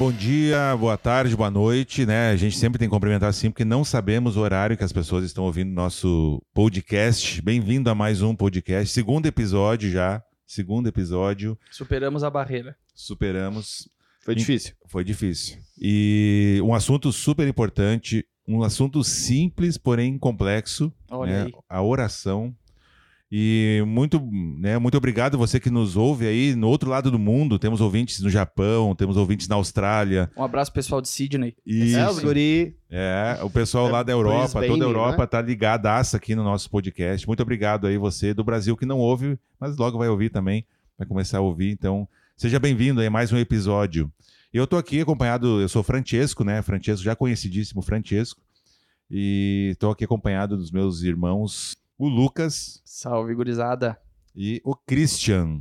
bom dia, boa tarde, boa noite, né? A gente sempre tem que cumprimentar assim, porque não sabemos o horário que as pessoas estão ouvindo nosso podcast. Bem-vindo a mais um podcast, segundo episódio já, segundo episódio. Superamos a barreira. Superamos. Foi difícil. Foi difícil. E um assunto super importante, um assunto simples, porém complexo, Olha né? aí. A oração. E muito, né, muito obrigado você que nos ouve aí no outro lado do mundo. Temos ouvintes no Japão, temos ouvintes na Austrália. Um abraço pessoal de Sydney. E É, os guri. é, o pessoal É lá da Europa, Brisbane, toda a Europa né? tá ligadaça aqui no nosso podcast. Muito obrigado aí você do Brasil que não ouve, mas logo vai ouvir também, vai começar a ouvir. Então, seja bem-vindo aí a mais um episódio. Eu tô aqui acompanhado, eu sou Francesco, né? Francesco, já conhecidíssimo Francesco. E tô aqui acompanhado dos meus irmãos, o Lucas Salve, gurizada. e o Christian.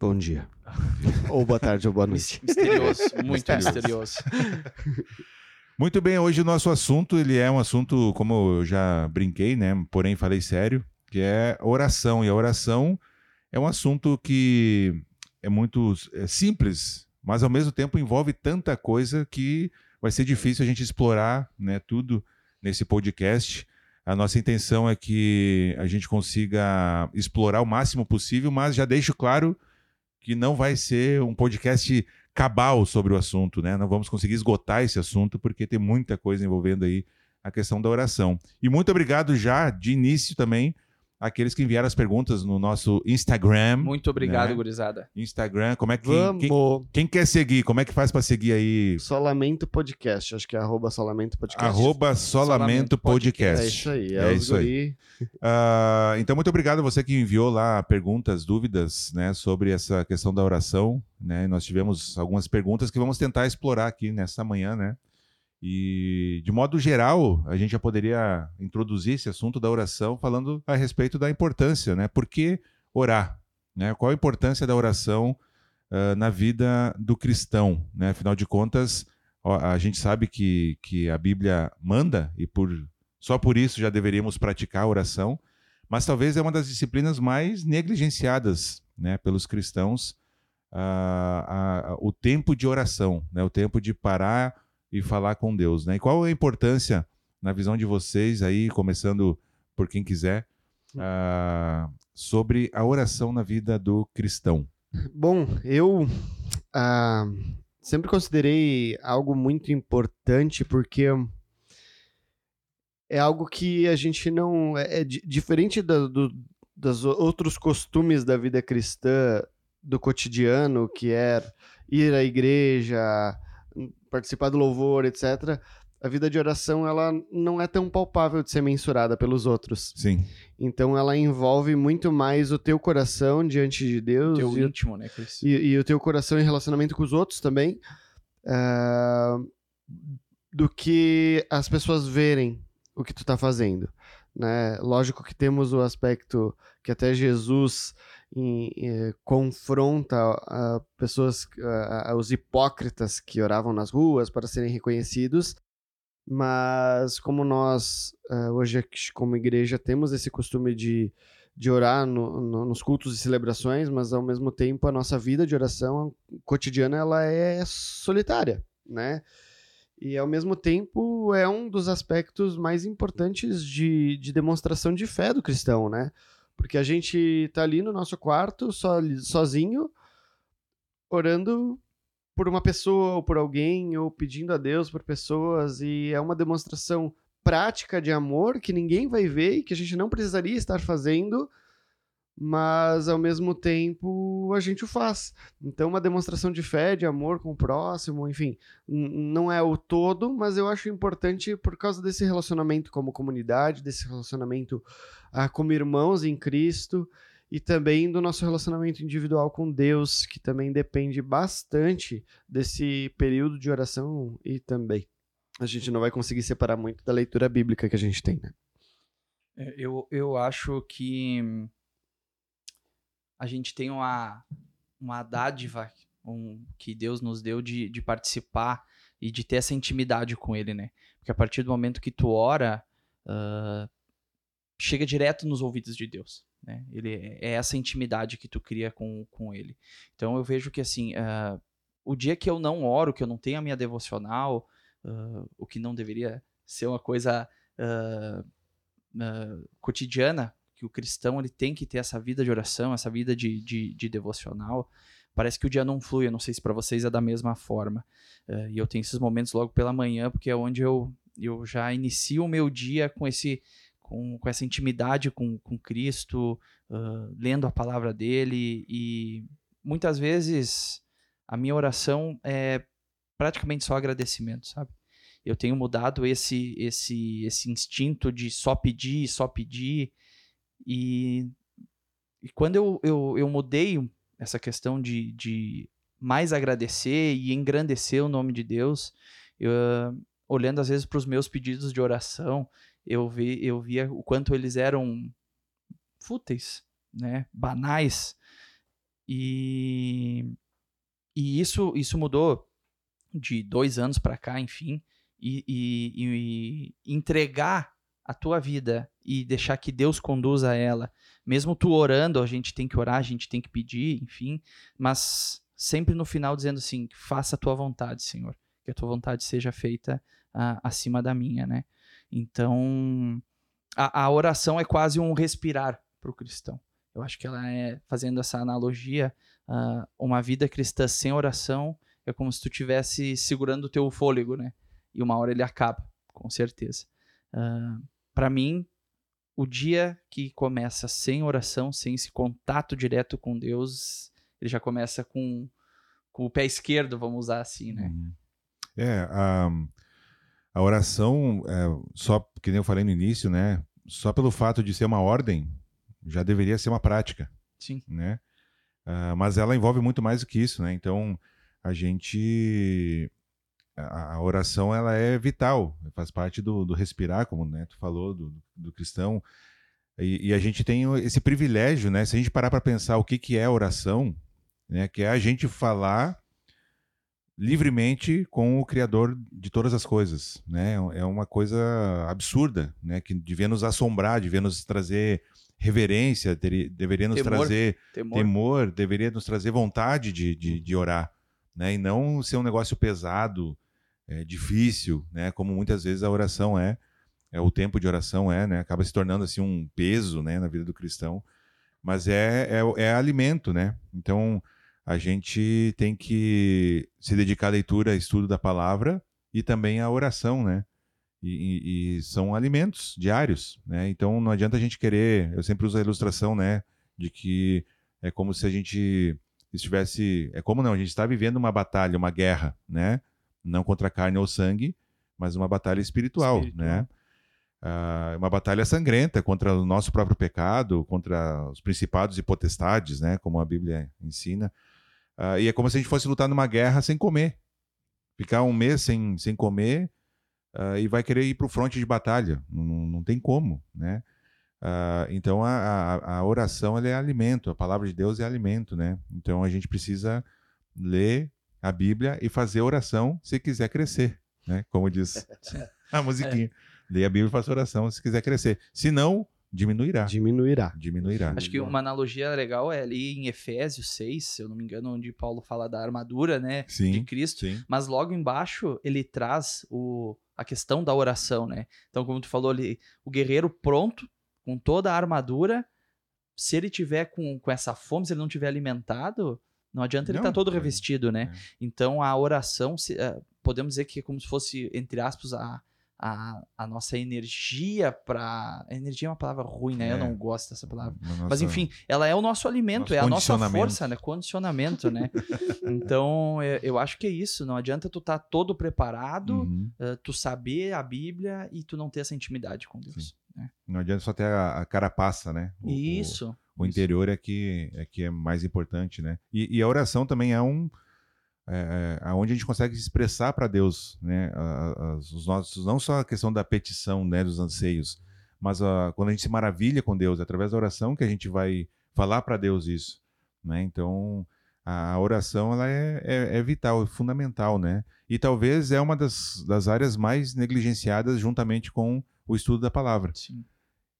Bom dia. ou boa tarde ou boa noite. Misterioso, muito Misterioso. Muito bem, hoje o nosso assunto, ele é um assunto, como eu já brinquei, né? Porém, falei sério, que é oração. E a oração é um assunto que é muito é simples, mas ao mesmo tempo envolve tanta coisa que vai ser difícil a gente explorar, né? Tudo nesse podcast. A nossa intenção é que a gente consiga explorar o máximo possível, mas já deixo claro que não vai ser um podcast cabal sobre o assunto, né? Não vamos conseguir esgotar esse assunto porque tem muita coisa envolvendo aí a questão da oração. E muito obrigado já de início também àqueles que enviaram as perguntas no nosso Instagram. Muito obrigado, Né? gurizada. Instagram, como é que Vamos. quem, quem quer seguir? Como é que faz para seguir aí? Solamento Podcast. Acho que é arroba Solamento Podcast. Arroba Solamento Solamento Podcast. É isso aí. É os isso aí. Ah, então, muito obrigado a você que enviou lá perguntas, dúvidas, né, sobre essa questão da oração, né? Nós tivemos algumas perguntas que vamos tentar explorar aqui nessa manhã, né? E de modo geral, a gente já poderia introduzir esse assunto da oração falando a respeito da importância, né? Por que orar? Né? Qual a importância da oração ah, na vida do cristão, né? Afinal de contas, a gente sabe que, que a Bíblia manda e por só por isso já deveríamos praticar a oração, mas talvez é uma das disciplinas mais negligenciadas né, pelos cristãos, ah, ah, o tempo de oração, né, o tempo de parar e falar com Deus. Né? E qual é a importância, na visão de vocês, aí, começando por quem quiser, ah, sobre a oração na vida do cristão? Bom, eu ah, sempre considerei algo muito importante porque é algo que a gente não. É, é di- diferente da, do, dos outros costumes da vida cristã, do cotidiano, que é ir à igreja, participar do louvor, etc. A vida de oração ela não é tão palpável de ser mensurada pelos outros. Sim. Então ela envolve muito mais o teu coração diante de Deus Teu e, o- íntimo, né, Cris? e- e o teu coração em relacionamento com os outros também, ah, do que as pessoas verem o que tu tá fazendo. Né? Lógico que temos o aspecto que até Jesus em- eh, confronta ah, pessoas, ah, os hipócritas que oravam nas ruas para serem reconhecidos, mas como nós ah, hoje como igreja temos esse costume de de orar no- no- nos cultos e celebrações, mas ao mesmo tempo a nossa vida de oração cotidiana ela é solitária, né? E ao mesmo tempo é um dos aspectos mais importantes de, de demonstração de fé do cristão, né? Porque a gente tá ali no nosso quarto, so, sozinho, orando por uma pessoa ou por alguém, ou pedindo a Deus por pessoas, e é uma demonstração prática de amor que ninguém vai ver e que a gente não precisaria estar fazendo, mas ao mesmo tempo a gente o faz. Então, uma demonstração de fé, de amor com o próximo, enfim, não é o todo, mas eu acho importante por causa desse relacionamento como comunidade, desse relacionamento ah, como irmãos em Cristo e também do nosso relacionamento individual com Deus, que também depende bastante desse período de oração e também a gente não vai conseguir separar muito da leitura bíblica que a gente tem, né? É, Eu, eu acho que a gente tem uma, uma dádiva um, que Deus nos deu de, de participar e de ter essa intimidade com Ele, né? Porque a partir do momento que tu ora, ah, chega direto nos ouvidos de Deus, né? Ele é é essa intimidade que tu cria com, com Ele. Então eu vejo que assim, ah, o dia que eu não oro, que eu não tenho a minha devocional, uh, o que não deveria ser uma coisa uh, uh, cotidiana, que o cristão ele tem que ter essa vida de oração, essa vida de, de, de devocional. Parece que o dia não flui, eu não sei se para vocês é da mesma forma. e eu tenho esses momentos logo pela manhã, porque é onde eu, eu já inicio o meu dia com esse com, com essa intimidade com, com Cristo, lendo a palavra dele e muitas vezes a minha oração é praticamente só agradecimento, sabe? Eu tenho mudado esse esse esse instinto de só pedir, só pedir e, e quando eu, eu, eu mudei essa questão de, de mais agradecer e engrandecer o nome de Deus, eu, olhando às vezes para os meus pedidos de oração, eu, vi, eu via o quanto eles eram fúteis, né, banais, e e isso, isso mudou de dois anos para cá, enfim, e, e, e, entregar a tua vida e deixar que Deus conduza ela. Mesmo tu orando, a gente tem que orar, a gente tem que pedir, enfim, mas sempre no final dizendo assim: faça a tua vontade, Senhor, que a tua vontade seja feita uh, acima da minha, né? Então, a, a oração é quase um respirar para o cristão. Eu acho que ela é, fazendo essa analogia, uh, uma vida cristã sem oração é como se tu estivesse segurando o teu fôlego, né? E uma hora ele acaba, com certeza. Uh, para mim, o dia que começa sem oração, sem esse contato direto com Deus, ele já começa com, com o pé esquerdo, vamos usar assim, né? Uhum. É, a, a oração, é, só que nem eu falei no início, né? Só pelo fato de ser uma ordem, já deveria ser uma prática. Sim. Né? Uh, mas ela envolve muito mais do que isso, né? Então, a gente... A, a oração, ela é vital, faz parte do, do respirar, como né, tu falou, do, do cristão. E, e, a gente tem esse privilégio, né? Se a gente parar para pensar o que, que é oração, né? Que é a gente falar livremente com o Criador de todas as coisas, né? É uma coisa absurda, né? Que devia nos assombrar, devia nos trazer reverência, ter, deveria nos temor, trazer temor. temor. deveria nos trazer vontade de, de, de, orar, né? E não ser um negócio pesado, é, difícil, né? Como muitas vezes a oração é, é o tempo de oração é, né? Acaba se tornando assim um peso, né? Na vida do cristão, mas é, é, é alimento, né? Então a gente tem que se dedicar à leitura, estudo da palavra e também à oração, né? E, e, são alimentos diários, né? Então não adianta a gente querer. Eu sempre uso a ilustração, né? De que é como se a gente estivesse. É como não? A gente está vivendo uma batalha, uma guerra, né? Não contra carne ou sangue, mas uma batalha espiritual, espiritual. né? Uh, uma batalha sangrenta contra o nosso próprio pecado, contra os principados e potestades, né? Como a Bíblia ensina. Uh, e é como se a gente fosse lutar numa guerra sem comer. Ficar um mês sem, sem comer uh, e vai querer ir para o fronte de batalha. Não, não tem como, né? Então a, a, a, oração é alimento, a palavra de Deus é alimento, né? Então a gente precisa ler a Bíblia e fazer oração se quiser crescer, né? Como diz a musiquinha. Lê a Bíblia e faça oração se quiser crescer. Se não, diminuirá. Diminuirá. Diminuirá. Acho que uma analogia legal é ali em Efésios 6, se eu não me engano, onde Paulo fala da armadura, né, sim, de Cristo, sim. mas logo embaixo ele traz o, a questão da oração, né? Então, como tu falou ali, o guerreiro pronto, com toda a armadura, se ele tiver com, com essa fome, se ele não tiver alimentado, não adianta ele estar tá todo revestido, né? É. Então, a oração, se, uh, podemos dizer que é como se fosse, entre aspas, a a, a nossa energia para. Energia é uma palavra ruim, né? É. Eu não gosto dessa palavra. Nossa... Mas enfim, ela é o nosso alimento, nosso é a nossa força, né? Condicionamento, né? então, eu, eu, acho que é isso. Não adianta tu estar tá todo preparado, uhum. uh, tu saber a Bíblia e tu não ter essa intimidade com Deus. Né? Não adianta só ter a, a carapaça, né? O, isso. O, o interior isso. é que, é que é mais importante, né? E, e a oração também é um é, é onde a gente consegue expressar para Deus né, os nossos, não só a questão da petição, né, dos anseios, mas a, quando a gente se maravilha com Deus, é através da oração que a gente vai falar para Deus isso. Né? Então, a oração ela é, é, é, vital, é fundamental, né? E talvez é uma das, das áreas mais negligenciadas juntamente com o estudo da palavra. Sim.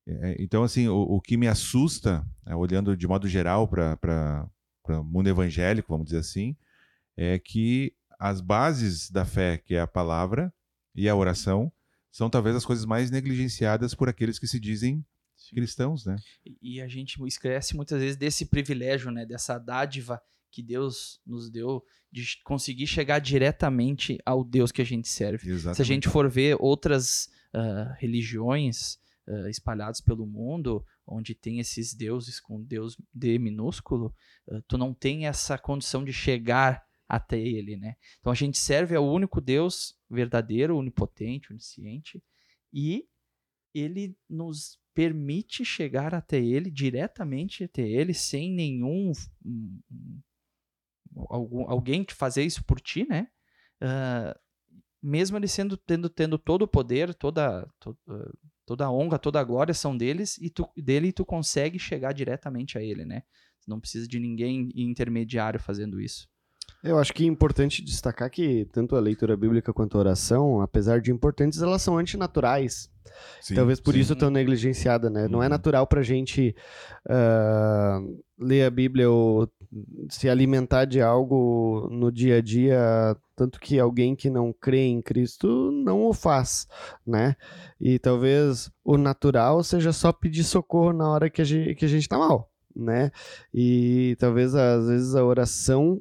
É, então, assim, o, o, que me assusta, é, olhando de modo geral para o mundo evangélico, vamos dizer assim, é que as bases da fé, que é a palavra e a oração, são talvez as coisas mais negligenciadas por aqueles que se dizem cristãos, né? E a gente esquece muitas vezes desse privilégio, né? Dessa dádiva que Deus nos deu de conseguir chegar diretamente ao Deus que a gente serve. Exatamente. Se a gente for ver outras uh, religiões uh, espalhadas pelo mundo, onde tem esses deuses com Deus D minúsculo, uh, tu não tem essa condição de chegar até ele, né? Então a gente serve ao único Deus verdadeiro, onipotente, onisciente, e ele nos permite chegar até ele diretamente até ele sem nenhum algum, alguém fazer isso por ti, né? Uh, mesmo ele sendo tendo, tendo todo o poder, toda, to, uh, toda a honra, toda a glória são deles e tu, dele e tu consegue chegar diretamente a ele, né? Não precisa de ninguém intermediário fazendo isso. Eu acho que é importante destacar que tanto a leitura bíblica quanto a oração, apesar de importantes, elas são antinaturais. Sim, Talvez por sim. isso tão negligenciada, né? Uhum. Não é uhum. natural pra gente uh, ler a Bíblia ou se alimentar de algo no dia a dia, tanto que alguém que não crê em Cristo não o faz, né? E talvez o natural seja só pedir socorro na hora que a gente, que a gente tá mal, né? E talvez às vezes a oração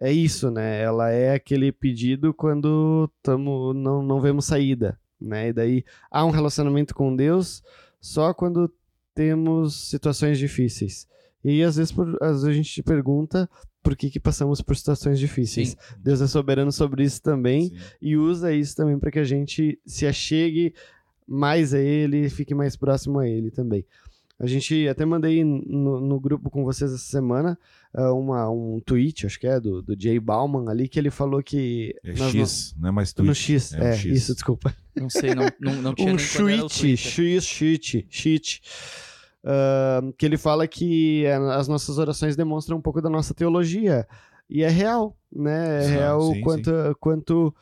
é isso, né? Ela é aquele pedido quando tamo, não, não vemos saída, né? E daí há um relacionamento com Deus só quando temos situações difíceis. E às vezes, por, às vezes a gente pergunta por que, que passamos por situações difíceis. Sim. Deus é soberano sobre isso também Sim. e usa isso também para que a gente se achegue mais a Ele, fique mais próximo a Ele também. A gente até mandei no, no grupo com vocês essa semana uh, uma, um tweet, acho que é, do, do Jay Bauman ali, que ele falou que. É X, não é mais tweet. No X, é, é X. isso, desculpa. Não sei, não, não, não tinha um tweet, X, cheat, cheat. Uh, que ele fala que as nossas orações demonstram um pouco da nossa teologia. E é real, né? É sim, real sim, quanto, sim. quanto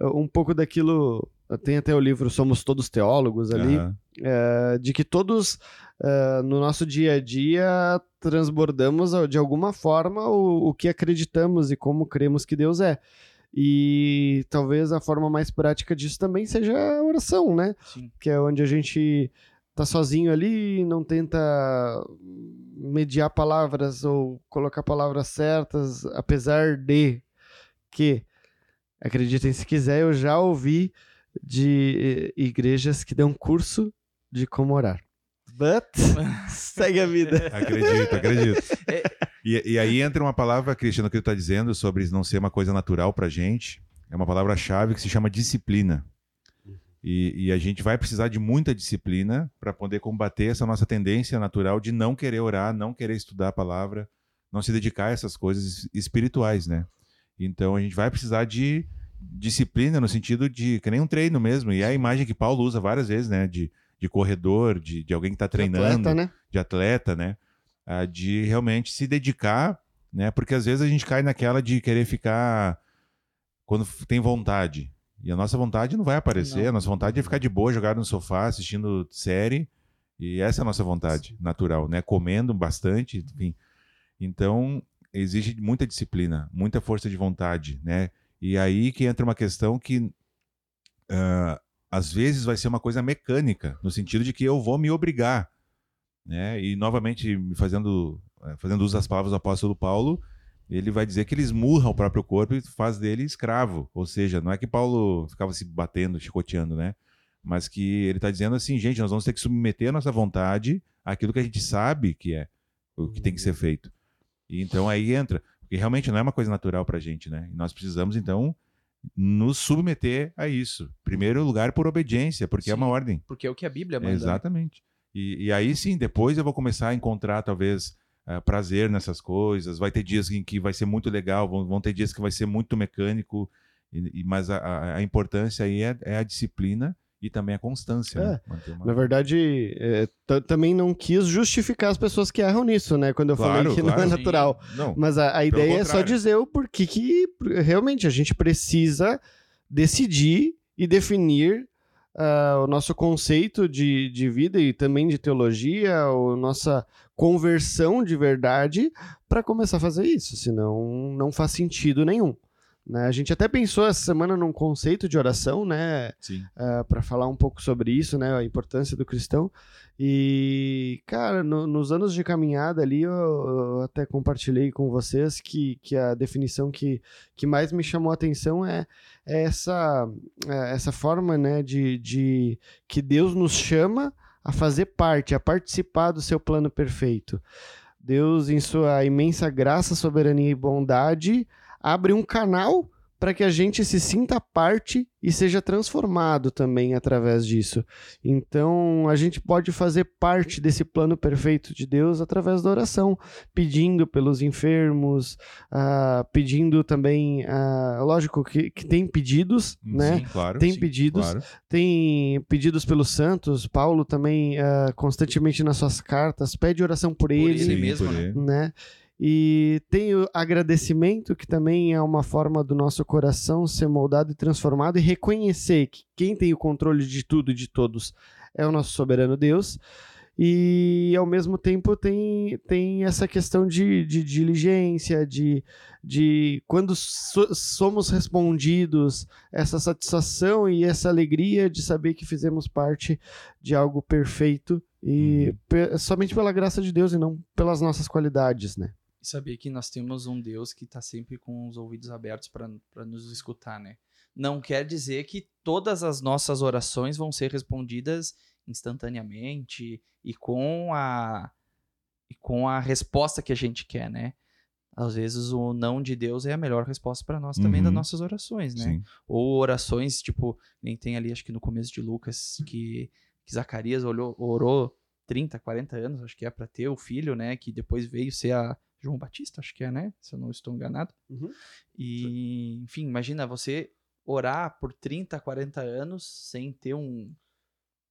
um pouco daquilo. Tem até o livro Somos Todos Teólogos ali, uhum. uh, de que todos uh, no nosso dia a dia transbordamos de alguma forma o, o que acreditamos e como cremos que Deus é. E talvez a forma mais prática disso também seja a oração, né? Sim. Que é onde a gente tá sozinho ali, não tenta mediar palavras ou colocar palavras certas, apesar de que, acreditem se quiser, eu já ouvi de eh, igrejas que dão curso de como orar. But segue a vida. Acredito, acredito. É. E, e, aí entra uma palavra, Cristiano, que ele está dizendo sobre não ser uma coisa natural para gente. É uma palavra-chave que se chama disciplina. E, e, a gente vai precisar de muita disciplina para poder combater essa nossa tendência natural de não querer orar, não querer estudar a palavra, não se dedicar a essas coisas espirituais, né? Então a gente vai precisar de disciplina no sentido de que nem um treino mesmo. E é a imagem que Paulo usa várias vezes, né? De de corredor, de, de alguém que está treinando, de atleta, né? De, atleta, né? Ah, de realmente se dedicar, né? Porque às vezes a gente cai naquela de querer ficar quando tem vontade. E a nossa vontade não vai aparecer, não. a nossa vontade é ficar de boa, jogado no sofá, assistindo série. E essa é a nossa vontade natural, né? Comendo bastante, enfim. Então, exige muita disciplina, muita força de vontade, né? E aí que entra uma questão que uh, às vezes vai ser uma coisa mecânica, no sentido de que eu vou me obrigar. Né? E, novamente, fazendo, eh, fazendo uso das palavras do apóstolo Paulo, ele vai dizer que ele esmurra o próprio corpo e faz dele escravo. Ou seja, não é que Paulo ficava se batendo, chicoteando, né? Mas que ele está dizendo assim, gente, nós vamos ter que submeter a nossa vontade àquilo que a gente sabe que é o que tem que ser feito. E então aí entra, porque realmente não é uma coisa natural para a gente, né? E nós precisamos, então, nos submeter a isso. Primeiro lugar por obediência, porque sim, é uma ordem. Porque é o que a Bíblia manda. Né? Exatamente. E, e aí sim, depois eu vou começar a encontrar talvez uh, prazer nessas coisas. Vai ter dias em que vai ser muito legal, vão, vão ter dias que vai ser muito mecânico. E, e, mas a, a, importância aí é, é a disciplina e também a constância. É. Né? Uma... Na verdade, é, também não quis justificar as pessoas que erram nisso, né? Quando eu claro, falei que claro, não é natural. Não, Mas a, a ideia é só dizer o porquê que realmente a gente precisa decidir e definir uh, o nosso conceito de, de vida e também de teologia, a nossa conversão de verdade para começar a fazer isso, senão não faz sentido nenhum. Né? A gente até pensou essa semana num conceito de oração, né? Uh, para falar um pouco sobre isso, né? A importância do cristão. E, cara, no, nos anos de caminhada ali, eu, eu, até compartilhei com vocês que, que a definição que, que mais me chamou a atenção é, é essa, é essa forma, né? De, de que Deus nos chama a fazer parte, a participar do seu plano perfeito. Deus, em sua imensa graça, soberania e bondade, abre um canal para que a gente se sinta parte e seja transformado também através disso. Então, a gente pode fazer parte desse plano perfeito de Deus através da oração, pedindo pelos enfermos, uh, pedindo também, uh, lógico que, que, tem pedidos, sim, né? Claro, tem sim, pedidos, claro. tem pedidos pelos santos. Paulo também uh, constantemente nas suas cartas pede oração por, Por ele, ele Sim, mesmo, né? ele. né? E tem o agradecimento, que também é uma forma do nosso coração ser moldado e transformado, e reconhecer que quem tem o controle de tudo e de todos é o nosso soberano Deus. E ao mesmo tempo tem, tem essa questão de, de diligência, de, de quando so- somos respondidos, essa satisfação e essa alegria de saber que fizemos parte de algo perfeito e Uhum. somente pela graça de Deus e não pelas nossas qualidades, né? E saber que nós temos um Deus que está sempre com os ouvidos abertos para nos escutar, né? Não quer dizer que todas as nossas orações vão ser respondidas instantaneamente e com a e com a resposta que a gente quer, né? Às vezes o não de Deus é a melhor resposta para nós também das Uhum. nossas orações, né? Sim. Ou orações, tipo, nem tem ali, acho que no começo de Lucas, que, que Zacarias olhou, orou 30, 40 anos, acho que é para ter o filho, né? Que depois veio ser a João Batista, acho que é, né? Se eu não estou enganado. Uhum. E, enfim, imagina você orar por 30, 40 anos sem ter um,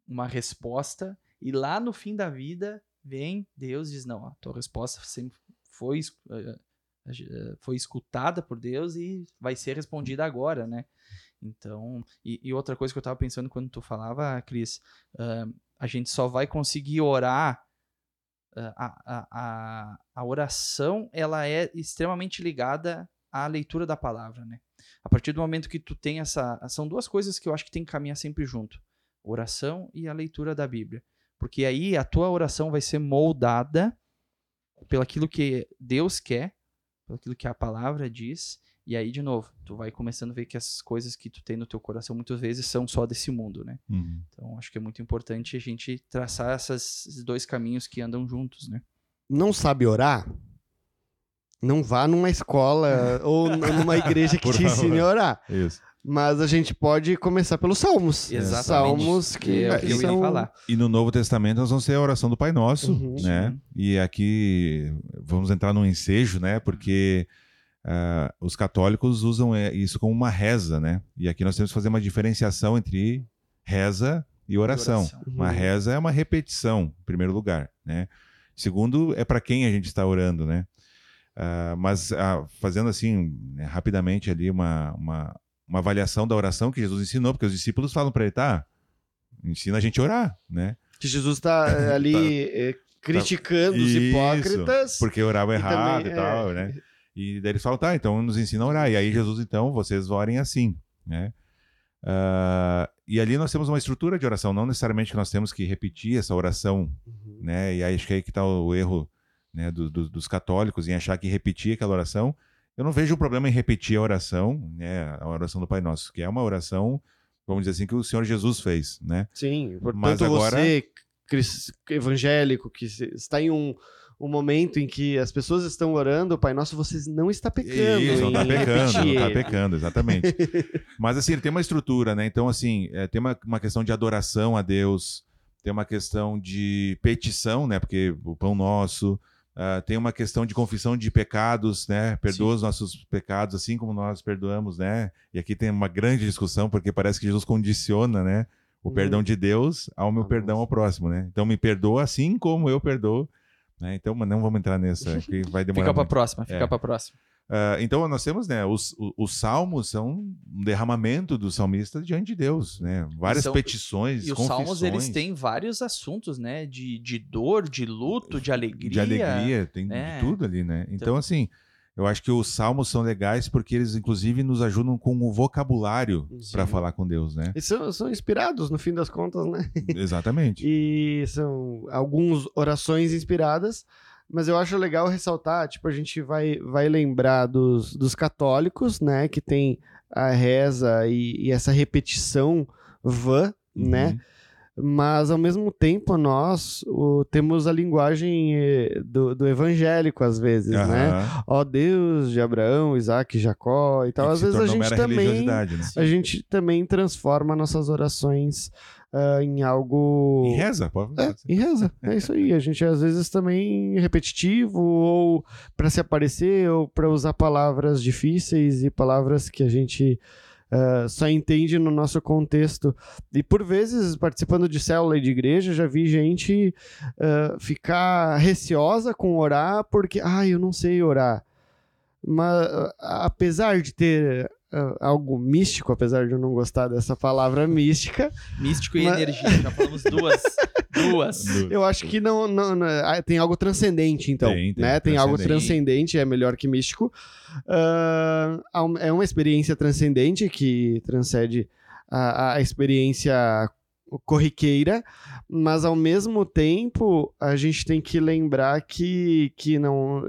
uma resposta, e lá no fim da vida vem Deus diz: Não, a tua resposta sempre foi, eh, foi escutada por Deus e vai ser respondida agora, né? Então, e, e outra coisa que eu tava pensando quando tu falava, Cris, ah, a gente só vai conseguir orar. A, a, a, a oração ela é extremamente ligada à leitura da palavra, né? A partir do momento que tu tem essa. São duas coisas que eu acho que tem que caminhar sempre junto: oração e a leitura da Bíblia. Porque aí a tua oração vai ser moldada pelo aquilo que Deus quer, pelo aquilo que a palavra diz. E aí, de novo, tu vai começando a ver que as coisas que tu tem no teu coração muitas vezes são só desse mundo, né? Uhum. Então, acho que é muito importante a gente traçar essas- esses dois caminhos que andam juntos, né? Não sabe orar? Não vá numa escola ou numa igreja que Por te ensine a orar. Isso. Mas a gente pode começar pelos salmos. Exatamente. Salmos que, é o que eu ia são... falar. E no Novo Testamento nós vamos ter a oração do Pai Nosso, Uhum. né? Sim. E aqui vamos entrar num ensejo, né? Porque ah, os católicos usam é, isso como uma reza, né? E aqui nós temos que fazer uma diferenciação entre reza e oração. Oração. Uhum. Uma reza é uma repetição, em primeiro lugar, né? Segundo, é para quem a gente está orando, né? Ah, mas ah, fazendo assim, né, rapidamente ali uma, uma, uma avaliação da oração que Jesus ensinou, porque os discípulos falam para ele, tá, ensina a gente a orar, né? Que Jesus está eh, ali eh, criticando os Isso, hipócritas. Porque orava E errado também, e tal, é, né? E daí eles falam, tá, então nos ensina a orar. E aí Jesus, então, vocês orem assim, né? Ah, e ali nós temos uma estrutura de oração, não necessariamente que nós temos que repetir essa oração, Uhum. né? E aí acho que aí que tá o erro né, do- do- dos católicos em achar que repetir aquela oração. Eu não vejo um problema em repetir a oração, né? A oração do Pai Nosso, que é uma oração, vamos dizer assim, que o Senhor Jesus fez, né? Sim, portanto Mas agora- você, evangélico, que está em um, um momento em que as pessoas estão orando, o Pai Nosso, você não está pecando. Isso, não tá em pecando, não tá ele. pecando, exatamente. Mas assim, ele tem uma estrutura, né? Então, assim, é, tem uma, uma questão de adoração a Deus, tem uma questão de petição, né? Porque o pão nosso, ah, tem uma questão de confissão de pecados, né? Perdoa os nossos pecados, assim como nós perdoamos, né? E aqui tem uma grande discussão, porque parece que Jesus condiciona, né? O Uhum. perdão de Deus ao meu Ah, perdão nossa. ao próximo, né? Então me perdoa assim como eu perdoo, né? Então, mas não vamos entrar nessa, que vai demorar Fica muito. próxima, fica É. pra próxima. Uh, então nós temos, né, os, os, os, salmos são um derramamento do salmista diante de Deus, né? Várias são, petições, E os salmos eles têm vários assuntos, né? De, de dor, de luto, de alegria. De alegria, tem é. de tudo ali, né? Então, então, assim, eu acho que os salmos são legais porque eles, inclusive, nos ajudam com o vocabulário para falar com Deus, né? E são, são inspirados, no fim das contas, né? Exatamente. e são algumas orações inspiradas mas eu acho legal ressaltar, tipo, a gente vai, vai lembrar dos, dos católicos, né, que tem a reza e, e essa repetição vã, uhum. né, mas ao mesmo tempo nós o, temos a linguagem eh, do, do evangélico às vezes, uhum. né? Ó Deus de Abraão, Isaac, Jacó e tal. às vezes a gente também né? a gente também transforma nossas orações uh, em algo. Em reza, pode é, Em reza, é isso aí. A gente às vezes também repetitivo, ou para se aparecer, ou para usar palavras difíceis e palavras que a gente. Uh, só entende no nosso contexto. E por vezes, participando de célula e de igreja, já vi gente uh, ficar receosa com orar porque, ah, eu não sei orar. Mas apesar de ter algo místico, apesar de eu não gostar dessa palavra mística. Místico e mas... energia, já falamos duas. duas. Eu acho que não, não, não, ah, tem algo transcendente, então. Tem, tem, né? tem algo transcendente, é melhor que místico. Uh, é uma experiência transcendente que transcende a, a experiência corriqueira, mas ao mesmo tempo a gente tem que lembrar que, que não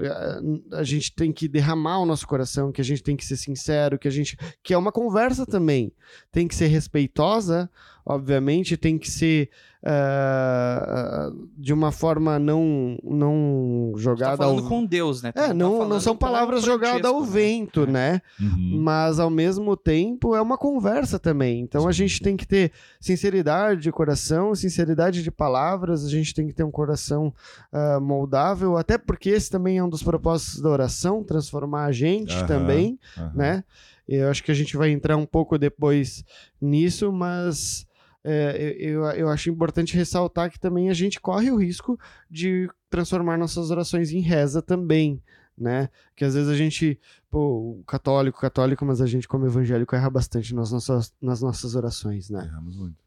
a gente tem que derramar o nosso coração, que a gente tem que ser sincero, que a gente que é uma conversa também, tem que ser respeitosa, obviamente, tem que ser uh, de uma forma não não jogada tá falando ao... com Deus, né? é, não, tá não são palavras jogadas ao né? vento, é. né? Uhum. Mas ao mesmo tempo é uma conversa também. Então Sim. a gente tem que ter sinceridade de coração, sinceridade de palavras, a gente tem que ter um coração uh, moldável, até porque esse também é um dos propósitos da oração, transformar a gente uhum. também, uhum. né? Eu acho que a gente vai entrar um pouco depois nisso, mas é, eu, eu acho importante ressaltar que também a gente corre o risco de transformar nossas orações em reza também, né? Que às vezes a gente, pô, católico, católico, mas a gente como evangélico erra bastante nas nossas, nas nossas orações, né? Erramos muito.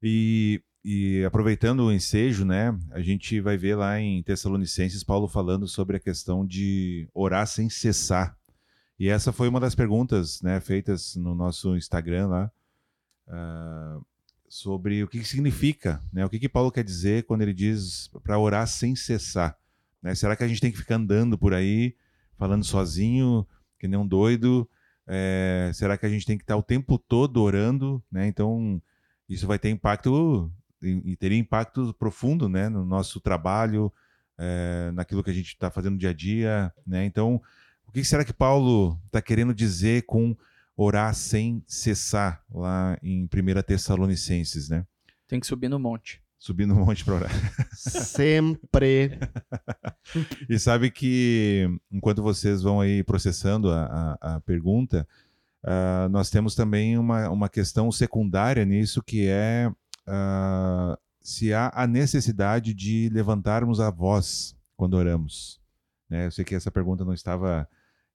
E, e aproveitando o ensejo, né, a gente vai ver lá em Tessalonicenses Paulo falando sobre a questão de orar sem cessar. E essa foi uma das perguntas, né, feitas no nosso Instagram lá. Uh, sobre o que, que significa, né? O que, que Paulo quer dizer quando ele diz para orar sem cessar? Né? Será que a gente tem que ficar andando por aí, falando sozinho, que nem um doido? É, será que a gente tem que estar o tempo todo orando? Né? Então, isso vai ter impacto, e teria impacto profundo né? no nosso trabalho, é, naquilo que a gente está fazendo dia a dia. Né? Então, o que será que Paulo está querendo dizer com orar sem cessar, lá em 1 Tessalonicenses, né? Tem que subir no monte. Subir no monte para orar. Sempre. e sabe que, enquanto vocês vão aí processando a, a, a pergunta, uh, nós temos também uma, uma questão secundária nisso, que é uh, se há a necessidade de levantarmos a voz quando oramos. Né? Eu sei que essa pergunta não estava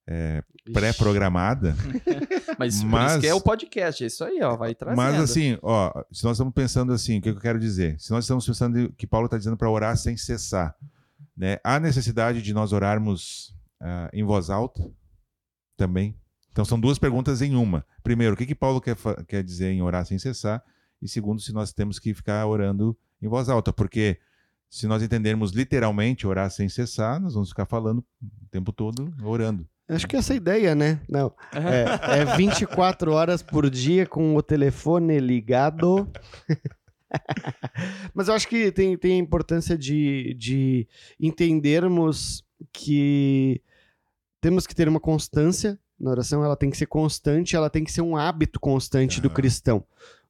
é, pré-programada. mas, mas que é o podcast, é isso aí, ó, vai trazendo. Mas assim, ó, se nós estamos pensando assim, o que eu quero dizer? Se nós estamos pensando que Paulo está dizendo para orar sem cessar, né? Há necessidade de nós orarmos uh, em voz alta também? Então são duas perguntas em uma. Primeiro, o que, que Paulo quer, quer dizer em orar sem cessar? E segundo, se nós temos que ficar orando em voz alta, porque se nós entendermos literalmente orar sem cessar, nós vamos ficar falando o tempo todo orando. Acho que essa é a ideia, né? Não. É, é 24 horas por dia com o telefone ligado. Mas eu acho que tem, tem a importância de, de entendermos que temos que ter uma constância na oração, ela tem que ser constante, ela tem que ser um hábito constante do cristão.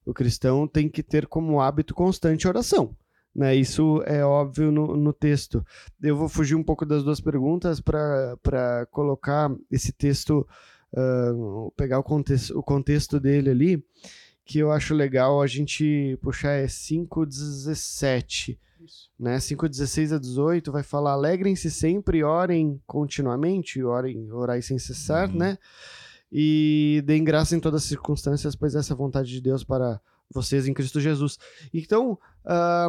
O cristão tem que ter como hábito constante a oração. Né? Isso é óbvio no, no texto. Eu vou fugir um pouco das duas perguntas para colocar esse texto, uh, pegar o contexto, o contexto dele ali, que eu acho legal a gente puxar é 5,17. Né? 5,16 a 18 vai falar: alegrem-se sempre, orem continuamente, orem, orai sem cessar, Uhum. né? E deem graça em todas as circunstâncias, pois essa é a vontade de Deus para vocês em Cristo Jesus. Então, ah,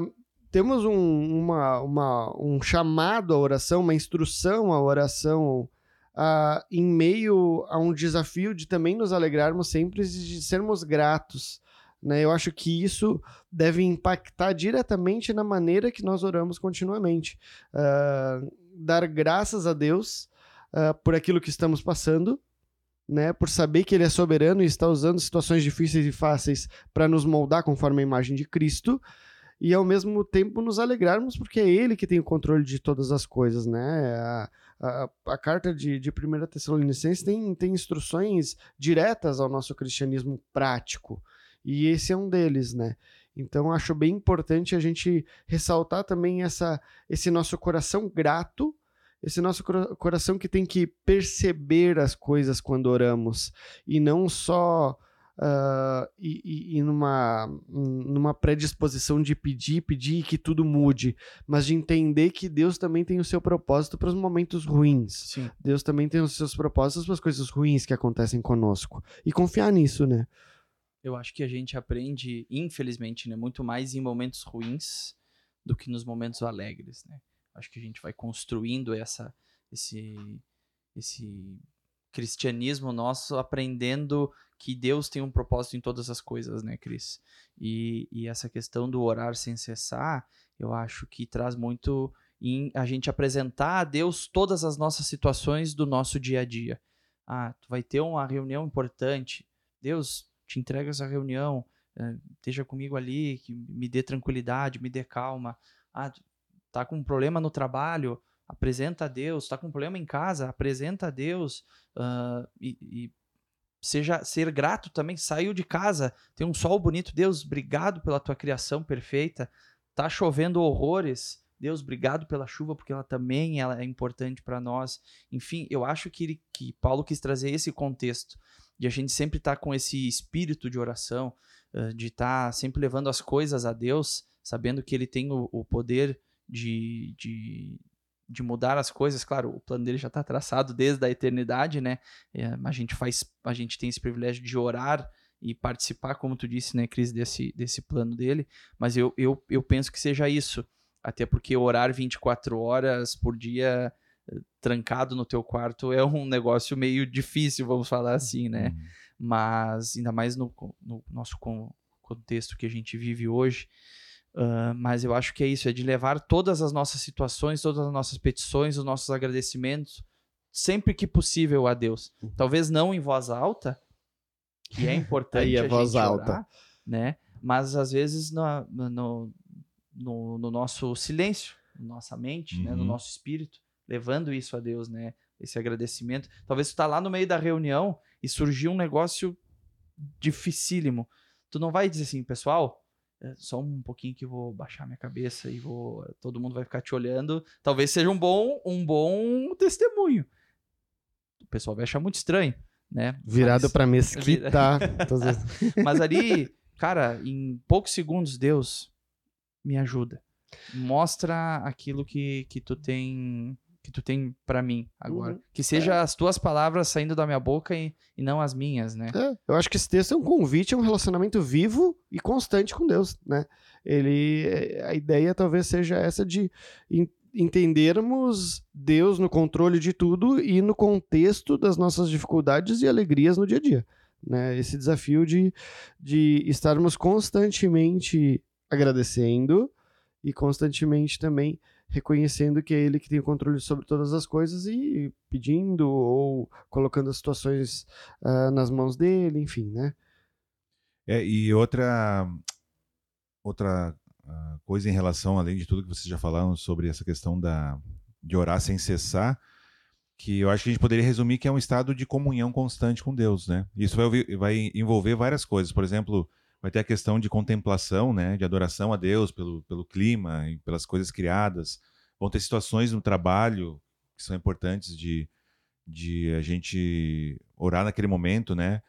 temos um, uma, uma- um chamado à oração, uma instrução à oração, ah, em meio a um desafio de também nos alegrarmos sempre e de sermos gratos. Né? Eu acho que isso deve impactar diretamente na maneira que nós oramos continuamente. Ah, dar graças a Deus ah, por aquilo que estamos passando, né? por saber que Ele é soberano e está usando situações difíceis e fáceis para nos moldar conforme a imagem de Cristo. E ao mesmo tempo nos alegrarmos porque é Ele que tem o controle de todas as coisas, né? A, a, a carta de, de 1 Tessalonicenses tem, tem instruções diretas ao nosso cristianismo prático. E esse é um deles, né? Então acho bem importante a gente ressaltar também essa, esse nosso coração grato, esse nosso cora- coração que tem que perceber as coisas quando oramos e não só ah, e, e- numa, numa predisposição de pedir, pedir e que tudo mude, mas de entender que Deus também tem o seu propósito para os momentos ruins. Sim. Deus também tem os seus propósitos para as coisas ruins que acontecem conosco. E confiar nisso, né? Eu acho que a gente aprende, infelizmente, né, muito mais em momentos ruins do que nos momentos alegres, né? Acho que a gente vai construindo essa, esse, esse cristianismo nosso, aprendendo que Deus tem um propósito em todas as coisas, né, Cris? E, e essa questão do orar sem cessar, eu acho que traz muito em a gente apresentar a Deus todas as nossas situações do nosso dia a dia. Ah, tu vai ter uma reunião importante. Deus, te entrega essa reunião, eh, esteja comigo ali, que me dê tranquilidade, me dê calma. Ah, tá com um problema no trabalho, apresenta a Deus. Tá com um problema em casa, apresenta a Deus. ah, e, e seja ser grato também. Saiu de casa, tem um sol bonito. Deus, obrigado pela tua criação perfeita. Tá chovendo horrores. Deus, obrigado pela chuva, porque ela também ela é importante para nós. Enfim, eu acho que, ele- que Paulo quis trazer esse contexto de a gente sempre estar com esse espírito de oração, eh, de estar sempre levando as coisas a Deus, sabendo que Ele tem o, o poder de, de, de mudar as coisas. Claro, o plano dele já está traçado desde a eternidade, né? Eh, a gente faz, a gente tem esse privilégio de orar e participar, como tu disse, né, Cris, desse, desse plano dele. Mas eu, eu, eu penso que seja isso. Até porque orar 24 horas por dia eh, trancado no teu quarto é um negócio meio difícil, vamos falar assim, né? Uhum. Mas ainda mais no, no nosso con- contexto que a gente vive hoje. Ah, mas eu acho que é isso, é de levar todas as nossas situações, todas as nossas petições, os nossos agradecimentos, sempre que possível a Deus. Talvez não em voz alta, que é importante Aí é a voz alta. orar, né? Mas às vezes na- no, no, no nosso silêncio, na nossa mente, né? no Uhum. nosso espírito, levando isso a Deus, né? Esse agradecimento. Talvez tu tá lá no meio da reunião e surgiu um negócio dificílimo. Tu não vai dizer assim, pessoal, é só um pouquinho que eu vou baixar minha cabeça e vou, todo mundo vai ficar te olhando. Talvez seja um bom, um bom testemunho. O pessoal vai achar muito estranho, né? Virado Mas- pra mesquita. Dizendo. mas ali, cara, em poucos segundos, Deus me ajuda. Mostra aquilo que, que tu tem que tu tem para mim agora. Uhum. Que seja as tuas palavras saindo da minha boca e, e não as minhas, né? É, eu acho que esse texto é um convite a um relacionamento vivo e constante com Deus, né? Ele, é, a ideia talvez seja essa de en- entendermos Deus no controle de tudo e no contexto das nossas dificuldades e alegrias no dia a dia, né? Esse desafio de, de estarmos constantemente agradecendo e constantemente também reconhecendo que é ele que tem o controle sobre todas as coisas e pedindo ou colocando as situações ah, nas mãos dele, enfim, né? É, e outra, outra ah, coisa em relação, além de tudo que vocês já falaram sobre essa questão da, de orar sem cessar, que eu acho que a gente poderia resumir que é um estado de comunhão constante com Deus, né? Isso vai, vai envolver várias coisas. Por exemplo, vai ter a questão de contemplação, né? De adoração a Deus pelo, pelo clima e pelas coisas criadas. Vão ter situações no trabalho que são importantes de, de a gente orar naquele momento, né?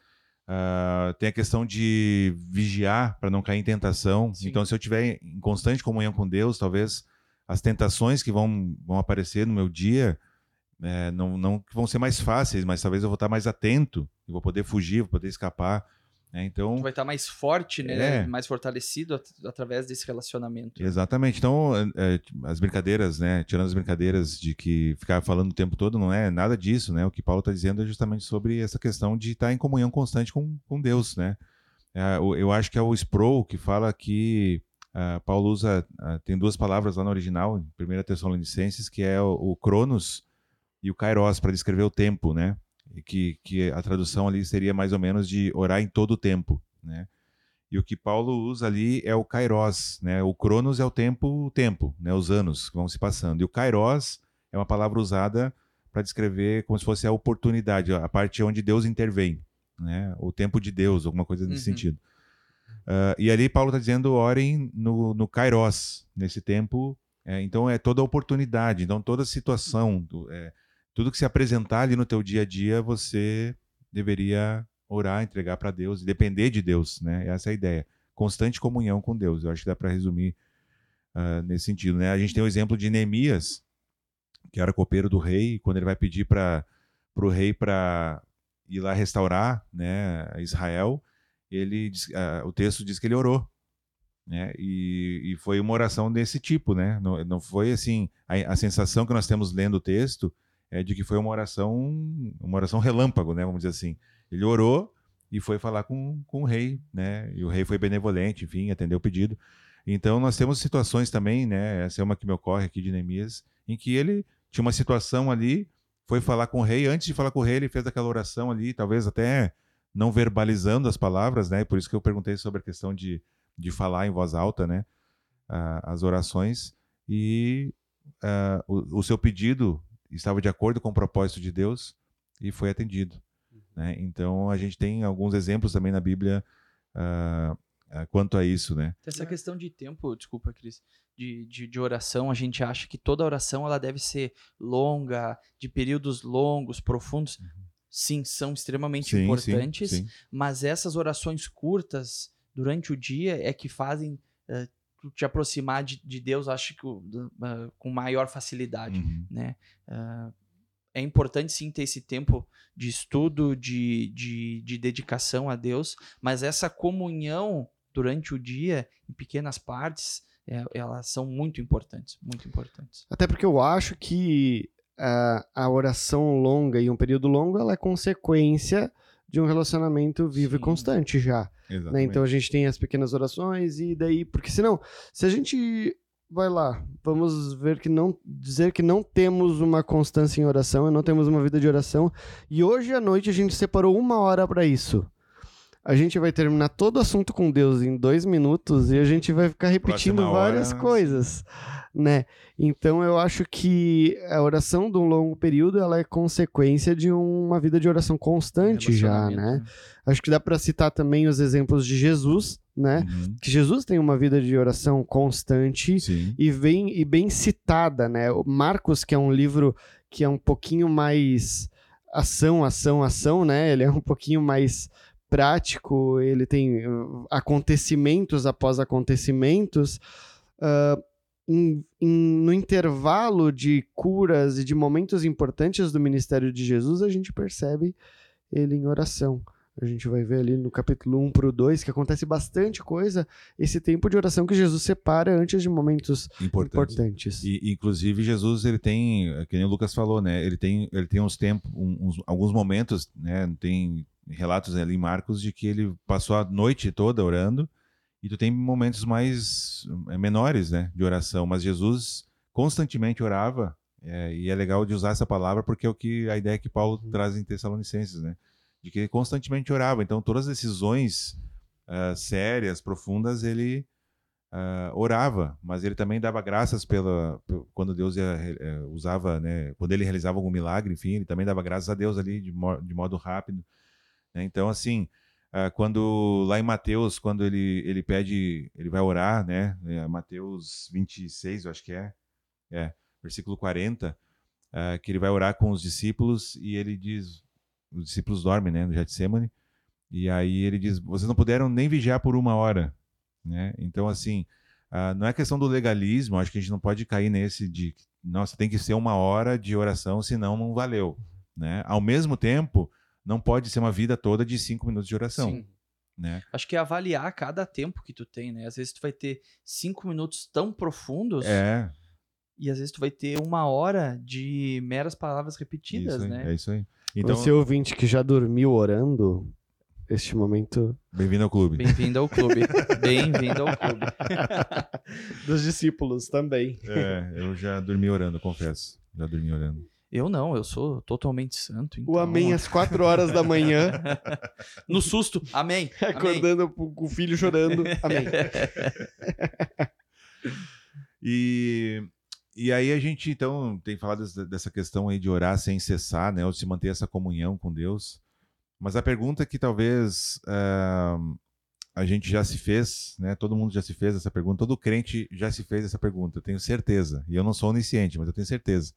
Uh, tem a questão de vigiar para não cair em tentação. Sim. Então, se eu estiver em constante comunhão com Deus, talvez as tentações que vão, vão aparecer no meu dia é, não, não vão ser mais fáceis, mas talvez eu vou estar mais atento e vou poder fugir, vou poder escapar. Né? Então, Tu vai estar mais forte, né? É. Mais fortalecido at- através desse relacionamento. Exatamente. Então, é, é, as brincadeiras, né? Tirando as brincadeiras de que ficar falando o tempo todo, não é nada disso, né? O que Paulo está dizendo é justamente sobre essa questão de estar em comunhão constante com, com Deus, né? É, eu acho que é o Sproul que fala que ah, Paulo usa, ah, tem duas palavras lá no original, em 1 Tessalonicenses, que é o, o Cronos e o Kairos, para descrever o tempo, né? Que, que a tradução ali seria mais ou menos de orar em todo o tempo, né? E o que Paulo usa ali é o kairos, né? O cronos é o tempo, o tempo, né? Os anos que vão se passando. E o kairos é uma palavra usada para descrever como se fosse a oportunidade, a parte onde Deus intervém, né? O tempo de Deus, alguma coisa nesse Uhum. sentido. Ah, e ali Paulo está dizendo orem no, no kairos, nesse tempo. é, então é toda oportunidade, então toda situação, do- é, tudo que se apresentar ali no teu dia a dia, você deveria orar, entregar para Deus e depender de Deus, né? Essa é a ideia. Constante comunhão com Deus. Eu acho que dá para resumir ah, nesse sentido, né? A gente tem o exemplo de Neemias, que era copeiro do rei, quando ele vai pedir para o rei para ir lá restaurar, né, Israel, ele ah, o texto diz que ele orou, né? E, e foi uma oração desse tipo, né? Não, não foi assim a, a sensação que nós temos lendo o texto é de que foi uma oração, uma oração relâmpago, né? Vamos dizer assim. Ele orou e foi falar com, com o rei, né? E o rei foi benevolente, enfim, atendeu o pedido. Então nós temos situações também, né? Essa é uma que me ocorre aqui de Neemias, em que ele tinha uma situação ali, foi falar com o rei, antes de falar com o rei, ele fez aquela oração ali, talvez até não verbalizando as palavras, né? Por isso que eu perguntei sobre a questão de, de falar em voz alta, né? Ah, as orações e ah, o, o seu pedido estava de acordo com o propósito de Deus e foi atendido. Né? Então a gente tem alguns exemplos também na Bíblia ah, ah, quanto a isso, né? Essa questão de tempo, desculpa, Cris, de, de, de oração, a gente acha que toda oração ela deve ser longa, de períodos longos, profundos. Sim, são extremamente Sim, importantes, sim, sim. mas essas orações curtas durante o dia é que fazem eh, tu te aproximar de, de Deus, acho que ah, com maior facilidade Uhum. né? Ah, é importante sim ter esse tempo de estudo, de, de, de dedicação a Deus, mas essa comunhão durante o dia, em pequenas partes, é- elas são muito importantes, muito importantes. Até porque eu acho que a, a oração longa e um período longo ela é consequência de um relacionamento vivo e Sim. constante já. né? Então a gente tem as pequenas orações e daí, porque senão, se a gente vai lá, vamos ver que não dizer que não temos uma constância em oração, e não temos uma vida de oração, e hoje à noite a gente separou uma hora para isso. A gente vai terminar todo o assunto com Deus em dois minutos e a gente vai ficar repetindo Próxima hora, várias sim. coisas, né? Então eu acho que a oração de um longo período ela é consequência de uma vida de oração constante já, né? Acho que dá para citar também os exemplos de Jesus, né? Uhum. Que Jesus tem uma vida de oração constante Sim. e bem, e bem citada, né? O Marcos, que é um livro que é um pouquinho mais ação, ação, ação, né? Ele é um pouquinho mais prático, ele tem uh, acontecimentos após acontecimentos. Ah, em- em- no intervalo de curas e de momentos importantes do ministério de Jesus, a gente percebe ele em oração. A gente vai ver ali no capítulo 1 para o 2 que acontece bastante coisa, esse tempo de oração que Jesus separa antes de momentos Importante. importantes. E, inclusive, Jesus, ele tem, que nem o Lucas falou, né? Ele tem, ele tem uns tempos, uns, alguns momentos, né? Tem relatos ali em Marcos de que ele passou a noite toda orando e tu tem momentos mais é, menores, né? De oração. Mas Jesus constantemente orava é, e é legal de usar essa palavra porque é o que a ideia que Paulo Uhum. traz em Tessalonicenses, né? De que ele constantemente orava. Então, todas as decisões ah, sérias, profundas, ele ah, orava, mas ele também dava graças pela pe- quando Deus ia, eh, usava, né, quando ele realizava algum milagre, enfim, ele também dava graças a Deus ali de, mo- de modo rápido. Né? Então, assim, ah, quando lá em Mateus, quando ele, ele pede, ele vai orar, né, é, Mateus 26, eu acho que é, é, versículo 40, ah, que ele vai orar com os discípulos e ele diz, os discípulos dormem, né, no Getsemane, E aí ele diz: vocês não puderam nem vigiar por uma hora. Né? Então, assim, uh, não é questão do legalismo, acho que a gente não pode cair nesse de, nossa, tem que ser uma hora de oração, senão não valeu. Né? Ao mesmo tempo, não pode ser uma vida toda de cinco minutos de oração. Sim. Né? Acho que é avaliar cada tempo que tu tem, né? Às vezes tu vai ter cinco minutos tão profundos. É. E às vezes tu vai ter uma hora de meras palavras repetidas, isso né? É isso aí. Então, Você ouvinte que já dormiu orando, este momento. Bem-vindo ao clube. Bem-vindo ao clube. Bem-vindo ao clube. Dos discípulos também. É, eu já dormi orando, confesso. Já dormi orando. Eu não, eu sou totalmente santo. Então... O amém às quatro horas da manhã. no susto, amém. Acordando amém. com o filho chorando, amém. e, e aí a gente, então, tem falado dessa questão aí de orar sem cessar, né? Ou se manter essa comunhão com Deus. Mas a pergunta que talvez uh, a gente já se fez, né? Todo mundo já se fez essa pergunta, todo crente já se fez essa pergunta, eu tenho certeza. E eu não sou onisciente, mas eu tenho certeza.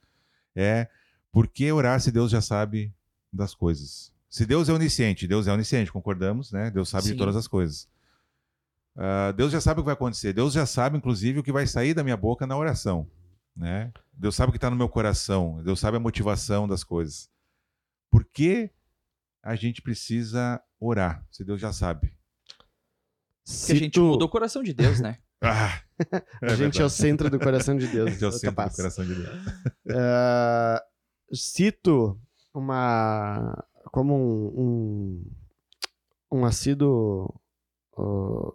É por que orar se Deus já sabe das coisas? Se Deus é onisciente, Deus é onisciente, concordamos, né? Deus sabe Sim. de todas as coisas. Uh, Deus já sabe o que vai acontecer. Deus já sabe, inclusive, o que vai sair da minha boca na oração. Né? Deus sabe o que está no meu coração. Deus sabe a motivação das coisas. Por que a gente precisa orar, se Deus já sabe. Porque a gente tu... muda o coração de Deus, né? ah, é a gente verdade. é o centro do coração de Deus. A gente é o centro capaz. do coração de Deus. Uh, cito uma. como um. um, um assíduo. Uh,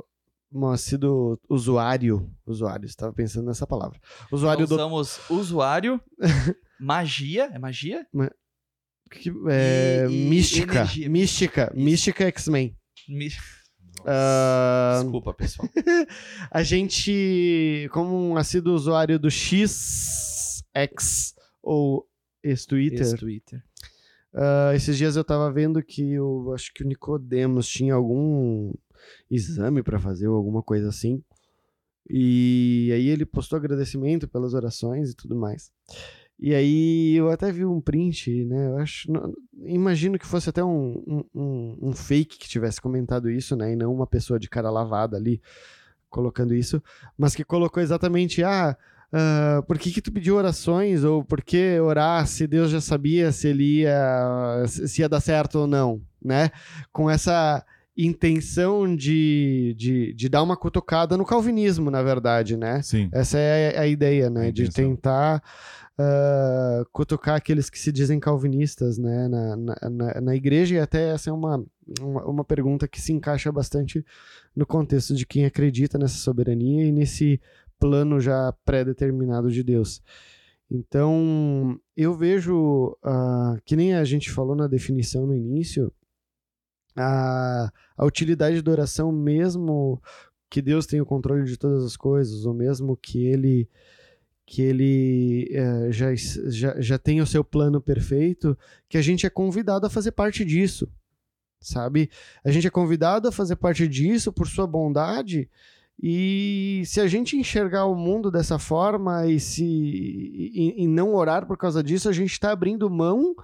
um assíduo usuário. Usuário, estava pensando nessa palavra. Usuário então, do. Usamos usuário, magia. É magia? Que, é, e, mística, energia. mística. Isso. Mística Uh, Desculpa, pessoal. a gente, como um assíduo usuário do XX ou ex-Twitter, ex-Twitter. Uh, esses dias eu tava vendo que eu acho que o Nicodemos tinha algum exame para fazer ou alguma coisa assim. E aí ele postou agradecimento pelas orações e tudo mais. E aí eu até vi um print, né? Eu acho. Não, imagino que fosse até um, um, um, fake que tivesse comentado isso, né? E não uma pessoa de cara lavada ali colocando isso, mas que colocou exatamente, ah, uh, por que, que tu pediu orações? Ou por que orar se Deus já sabia se ele ia, se ia dar certo ou não, né? Com essa intenção de, de, de dar uma cutucada no calvinismo, na verdade, né? Sim. Essa é a, a ideia, né? de tentar uh, cutucar aqueles que se dizem calvinistas né, na, na, na, igreja, e até essa é uma, uma, uma pergunta que se encaixa bastante no contexto de quem acredita nessa soberania e nesse plano já pré-determinado de Deus. Então, eu vejo, uh, que nem a gente falou na definição no início, a, a utilidade da oração, mesmo que Deus tenha o controle de todas as coisas, ou mesmo que Ele que ele é, já, já, já tem o seu plano perfeito, que a gente é convidado a fazer parte disso, sabe? A gente é convidado a fazer parte disso por sua bondade, e se a gente enxergar o mundo dessa forma e, se, e, e não orar por causa disso, a gente está abrindo mão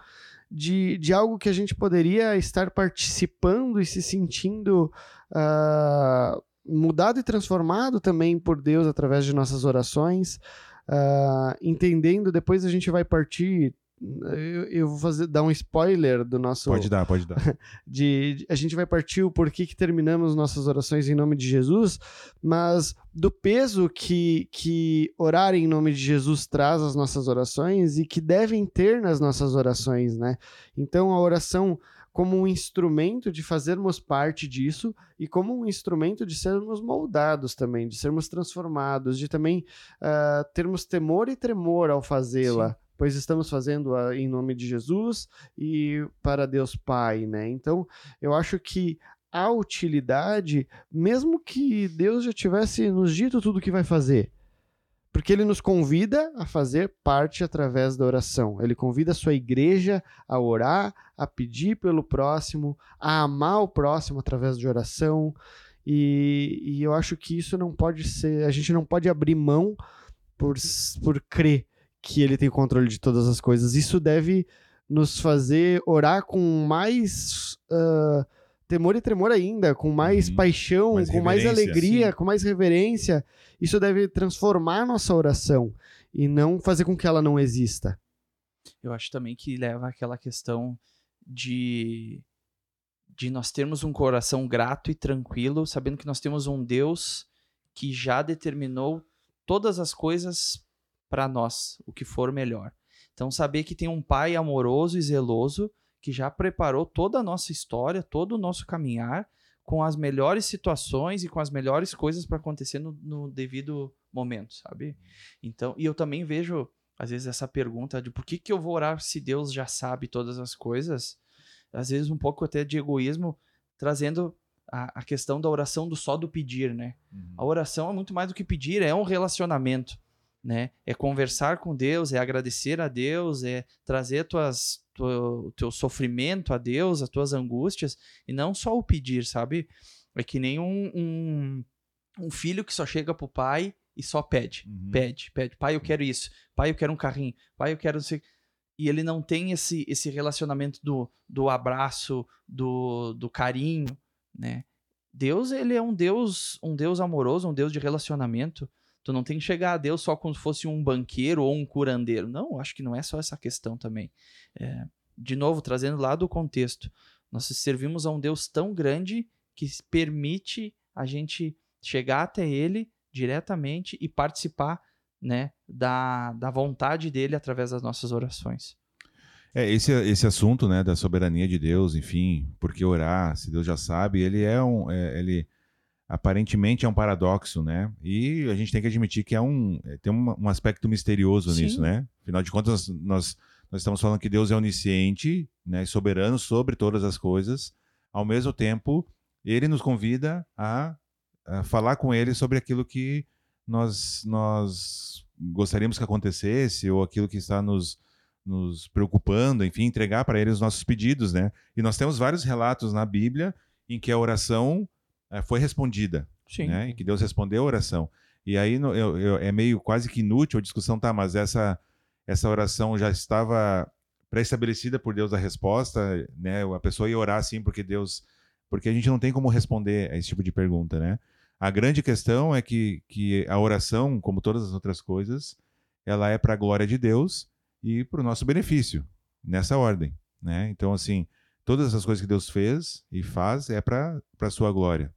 de, de algo que a gente poderia estar participando e se sentindo. Uh, mudado e transformado também por Deus através de nossas orações, uh, entendendo, depois a gente vai partir. Eu, eu, vou fazer, dar um spoiler do nosso. Pode dar, pode dar. De, de, a gente vai partir o porquê que terminamos nossas orações em nome de Jesus, mas do peso que, que orar em nome de Jesus traz às nossas orações e que devem ter nas nossas orações, né? Então a oração como um instrumento de fazermos parte disso e como um instrumento de sermos moldados também, de sermos transformados, de também uh, termos temor e tremor ao fazê-la. Pois estamos fazendo -a em nome de Jesus e para Deus Pai, né? Então, eu acho que a utilidade, mesmo que Deus já tivesse nos dito tudo o que vai fazer, porque ele nos convida a fazer parte através da oração. Ele convida a sua igreja a orar, a pedir pelo próximo, a amar o próximo através de oração. E, e eu acho que isso não pode ser. A gente não pode abrir mão por, por crer que ele tem o controle de todas as coisas. Isso deve nos fazer orar com mais uh, temor e tremor ainda, com mais Uhum. paixão, Mais com mais alegria, Sim. com mais reverência. Isso deve transformar a nossa oração e não fazer com que ela não exista. Eu acho também que leva àquela questão de de nós termos um coração grato e tranquilo, sabendo que nós temos um Deus que já determinou todas as coisas para nós, o que for melhor. Então saber que tem um pai amoroso e zeloso que já preparou toda a nossa história, todo o nosso caminhar com as melhores situações e com as melhores coisas para acontecer no, no devido momento, sabe? Então, e eu também vejo às vezes essa pergunta de por que, que eu vou orar se Deus já sabe todas as coisas, às vezes um pouco até de egoísmo, trazendo a, a questão da oração do só do pedir, né? A oração é muito mais do que pedir, é um relacionamento, né? É conversar com Deus, é agradecer a Deus, é trazer tuas, tua- o teu sofrimento a Deus, as tuas angústias, e não só o pedir, sabe? É que nem um, um, um filho que só chega pro pai e só pede Uhum. pede, pede. Pai, eu quero isso. Pai, eu quero um carrinho. Pai, eu quero. E ele não tem esse, esse relacionamento do, do abraço, do, do carinho, né? Deus, ele é um Deus, um Deus amoroso, um Deus de relacionamento. Tu não tem que chegar a Deus só como se fosse um banqueiro ou um curandeiro. Não, acho que não é só essa questão também. É, de novo, trazendo lá do contexto. Nós servimos a um Deus tão grande que permite a gente chegar até ele diretamente e participar né, da, da vontade dele através das nossas orações. É, esse, esse assunto, né, da soberania de Deus, enfim, por que orar, se Deus já sabe, ele é um, é, ele aparentemente é um paradoxo, né, e a gente tem que admitir que é um, é, tem um, um aspecto misterioso Sim. nisso, né, afinal de contas, nós, nós estamos falando que Deus é onisciente, né, soberano sobre todas as coisas, ao mesmo tempo, ele nos convida a, a falar com ele sobre aquilo que nós, nós gostaríamos que acontecesse, ou aquilo que está nos nos preocupando, enfim, entregar para ele os nossos pedidos, né? E nós temos vários relatos na Bíblia em que a oração foi respondida, Sim. né? Em que Deus respondeu a oração. E aí eu- eu- é meio quase que inútil a discussão, tá? Mas essa essa oração já estava pré-estabelecida por Deus a resposta, né? A pessoa ia orar assim porque Deus, porque a gente não tem como responder a esse tipo de pergunta, né? A grande questão é que, que a oração, como todas as outras coisas, ela é para a glória de Deus e para o nosso benefício, nessa ordem, né? Então, assim, todas as coisas que Deus fez e faz é para a sua glória.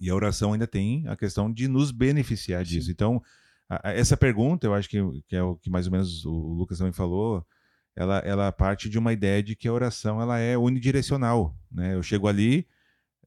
E a oração ainda tem a questão de nos beneficiar Sim. disso. Então, a- a- essa pergunta, eu acho que, que é o que mais ou menos o Lucas também falou, ela, ela parte de uma ideia de que a oração ela é unidirecional, né? Eu chego ali,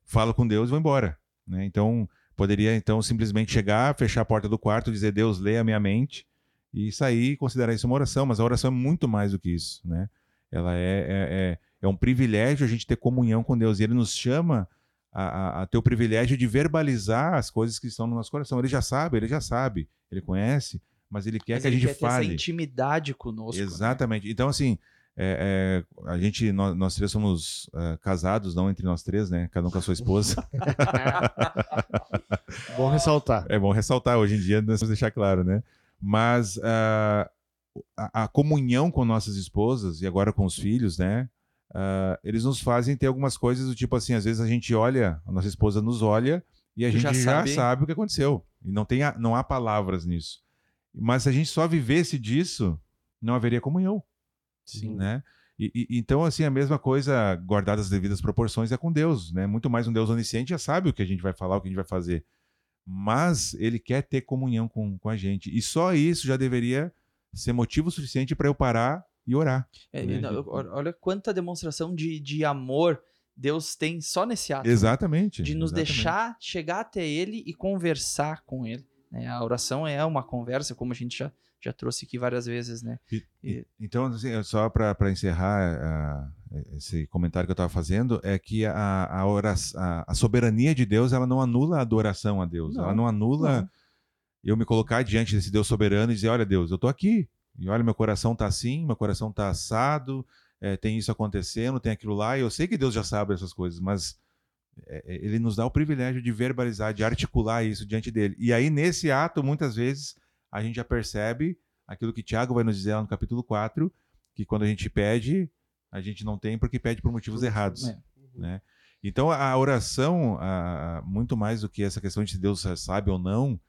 falo com Deus e vou embora, né? Então, poderia então simplesmente chegar, fechar a porta do quarto, dizer Deus lê a minha mente e sair e considerar isso uma oração, mas a oração é muito mais do que isso, né? Ela é, é, é, é um privilégio a gente ter comunhão com Deus e Ele nos chama a, a, a ter o privilégio de verbalizar as coisas que estão no nosso coração. Ele já sabe, Ele já sabe, Ele conhece, mas Ele quer Mas que a ele gente quer ter essa fale. intimidade conosco. né? Exatamente. Então, assim, é, é, a gente, nós, nós três somos é, casados, não entre nós três, né? Cada um com a sua esposa. Bom ressaltar. É bom ressaltar, hoje em dia nós vamos deixar claro, né? Mas ah, a, a comunhão com nossas esposas e agora com os filhos, né? Ah, eles nos fazem ter algumas coisas do tipo assim, às vezes a gente olha, a nossa esposa nos olha e a gente já já, sabe. sabe. o que aconteceu. E não, tem a- não há palavras nisso. Mas se a gente só vivesse disso, não haveria comunhão Sim. né? E, e- então, assim, a mesma coisa, guardadas as devidas proporções, é com Deus, né? Muito mais um Deus onisciente já sabe o que a gente vai falar, o que a gente vai fazer. Mas ele quer ter comunhão com, com a gente. E só isso já deveria ser motivo suficiente para eu parar e orar. É, né? não, olha quanta demonstração de, de amor Deus tem só nesse ato. né? Exatamente. De nos exatamente. deixar chegar até Ele e conversar com Ele. né? A oração é uma conversa, como a gente já, já trouxe aqui várias vezes, né? E- E- Então, assim, só para encerrar ah, esse comentário que eu estava fazendo, é que a, a, oração, a, a soberania de Deus ela não anula a adoração a Deus. Não, ela não anula não. eu me colocar diante desse Deus soberano e dizer: Olha, Deus, eu estou aqui. E olha, meu coração está assim, meu coração está assado, é, tem isso acontecendo, tem aquilo lá. E eu sei que Deus já sabe essas coisas, mas é, é, ele nos dá o privilégio de verbalizar, de articular isso diante dele. E aí, nesse ato, muitas vezes, a gente já percebe aquilo que Tiago vai nos dizer lá no capítulo 4, que quando a gente pede, a gente não tem porque pede por motivos errados. É. Né? Então a oração, a- muito mais do que essa questão de se Deus sabe ou não,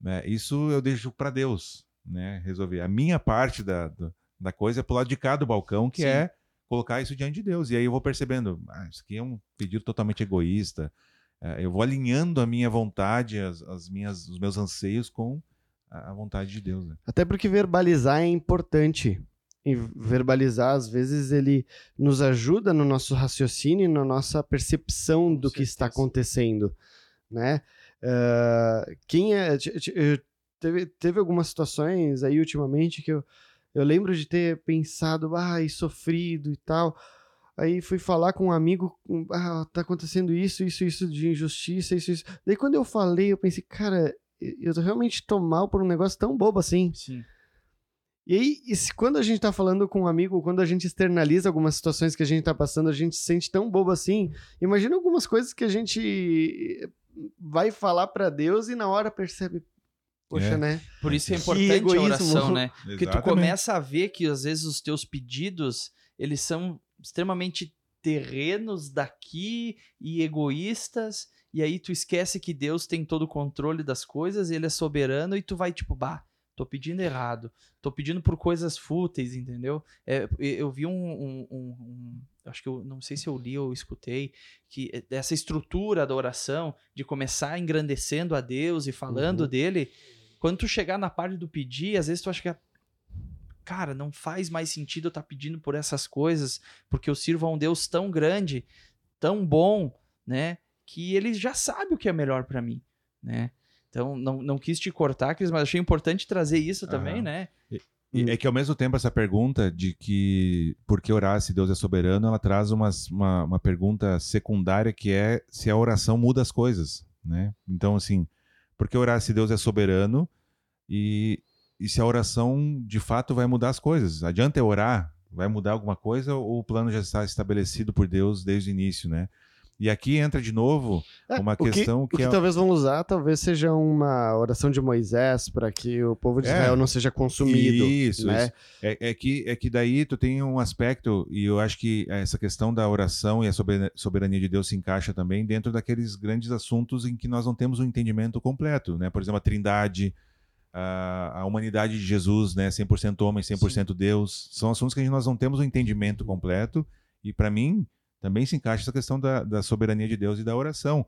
né, isso eu deixo para Deus, né, resolver. A minha parte da, do- da coisa é pro lado de cá do balcão, que Sim. é colocar isso diante de Deus. E aí eu vou percebendo, ah, isso aqui é um pedido totalmente egoísta. Eh, eu vou alinhando a minha vontade, as, as minhas, os meus anseios com a, vontade de Deus. Né? Até porque verbalizar é importante. E verbalizar, às vezes, ele nos ajuda no nosso raciocínio, na nossa percepção do que está acontecendo, né? Ah, quem é... eu- Teve, teve algumas situações aí, ultimamente, que eu, eu lembro de ter pensado, ai, sofrido e tal. Aí fui falar com um amigo, ah, tá acontecendo isso, isso, isso de injustiça, isso, isso. Daí quando eu falei, eu pensei, cara, eu realmente tô mal por um negócio tão bobo assim. Sim. E aí, e se- quando a gente tá falando com um amigo, quando a gente externaliza algumas situações que a gente tá passando, a gente se sente tão bobo assim. Imagina algumas coisas que a gente vai falar pra Deus e na hora percebe, poxa, É. né? Por isso é importante a oração, né? Porque tu começa a ver que às vezes os teus pedidos, eles são extremamente terrenos daqui e egoístas, e aí tu esquece que Deus tem todo o controle das coisas, ele é soberano e tu vai tipo, bah, tô pedindo errado, tô pedindo por coisas fúteis, entendeu? É, eu vi um, um- um- um- acho que eu não sei se eu li ou escutei, que essa estrutura da oração, de começar engrandecendo a Deus e falando Uhum. dele, quando tu chegar na parte do pedir, às vezes tu acha que, cara, não faz mais sentido eu estar pedindo por essas coisas, porque eu sirvo a um Deus tão grande, tão bom, né, que ele já sabe o que é melhor pra mim, né? Então, não, não quis te cortar, Cris, mas achei importante trazer isso também, né? E é que ao mesmo tempo essa pergunta de que por que orar se Deus é soberano, ela traz umas- uma, uma pergunta secundária que é se a oração muda as coisas, né? Então assim, por que orar se Deus é soberano e, e se a oração de fato vai mudar as coisas? Adianta eu orar? Vai mudar alguma coisa ou o plano já está estabelecido por Deus desde o início, né? E aqui entra de novo É, uma que- questão O que, que é... talvez vão usar, talvez seja uma oração de Moisés para que o povo de É. Israel não seja consumido. Isso, né? isso. É, é que, é que daí tu tem um aspecto, e eu acho que essa questão da oração e a soberania, de Deus se encaixa também dentro daqueles grandes assuntos em que nós não temos um entendimento completo, né? Por exemplo, a trindade, a, a humanidade de Jesus, né? 100% homem, 100% Deus. São assuntos que nós não temos um entendimento completo, e para mim também se encaixa essa questão da, da soberania de Deus e da oração.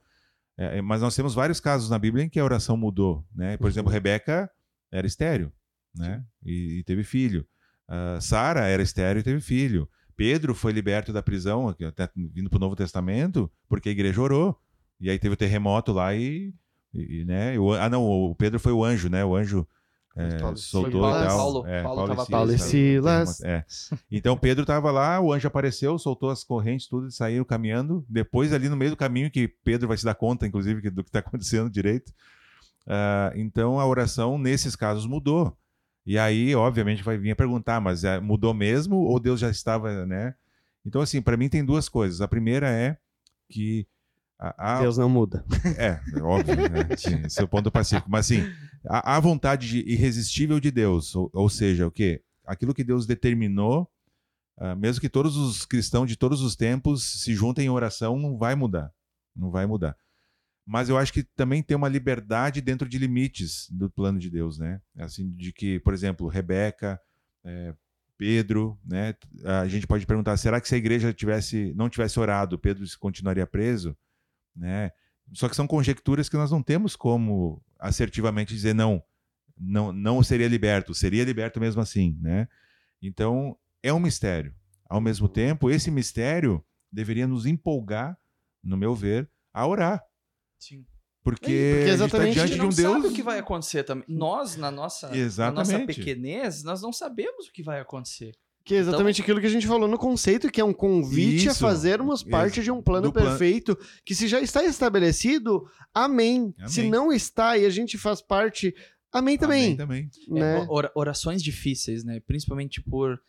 É, é, mas nós temos vários casos na Bíblia em que a oração mudou, né? Por exemplo, Rebeca era estéreo, né? E, e teve filho. Ah, Sara era estéreo e teve filho. Pedro foi liberto da prisão, até vindo para o Novo Testamento, porque a igreja orou. E aí teve o terremoto lá e, e- e, né? o- ah, não, o Pedro foi o anjo, né? O anjo é, Paulo- soltou foi e tal. Paulo- é, Paulo e Paulo e Silas. É. Então Pedro estava lá, o anjo apareceu, soltou as correntes, tudo, e saíram caminhando. Depois, ali no meio do caminho, que Pedro vai se dar conta, inclusive, do que está acontecendo direito. Ah, então a oração, nesses casos, mudou. E aí, obviamente, vai vir a perguntar, mas é, mudou mesmo ou Deus já estava, né? Então, assim, para mim tem duas coisas. A primeira é que a, a- Deus não muda. é, é óbvio, né? Esse é o ponto pacífico. Mas assim, a, a vontade de- irresistível de Deus, ou, ou seja, o quê? Aquilo que Deus determinou, ah, mesmo que todos os cristãos de todos os tempos se juntem em oração, não vai mudar. Não vai mudar. Mas eu acho que também tem uma liberdade dentro de limites do plano de Deus, né? Assim, de que, por exemplo, Rebeca, eh, Pedro, né? A gente pode perguntar, será que se a igreja tivesse, não tivesse orado, Pedro continuaria preso? Né? Só que são conjecturas que nós não temos como assertivamente dizer não, não, não seria liberto, seria liberto mesmo assim, né? Então é um mistério. Ao mesmo tempo, esse mistério deveria nos empolgar, no meu ver, a orar, Sim. porque, porque a gente tá exatamente A diante gente de não um sabe Deus. o que vai acontecer também. Nós, na nossa, na nossa Exatamente. pequenez, nós não sabemos o que vai acontecer. Que é exatamente aquilo que a gente falou no conceito, que é um convite a Isso. fazermos parte de um plano Do plan- perfeito, que se já está estabelecido, amém. Amém. Se não está e a gente faz parte, amém também. Amém também. Né? É, ora- orações difíceis, né? Principalmente por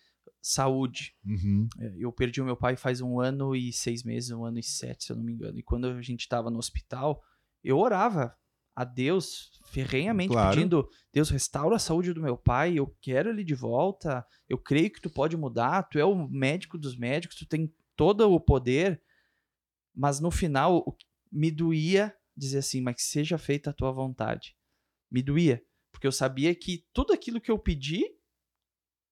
saúde. Uhum. É, Eu perdi o meu pai faz um ano e seis meses, um ano e sete, se eu não me engano. E quando a gente estava no hospital, eu orava a Deus ferrenhamente, Claro. pedindo: Deus, restaura a saúde do meu pai, eu quero ele de volta, eu creio que tu pode mudar, tu é o médico dos médicos, tu tem todo o poder. Mas no final, me doía dizer assim, mas que seja feita a tua vontade. Me doía, porque eu sabia que tudo aquilo que eu pedi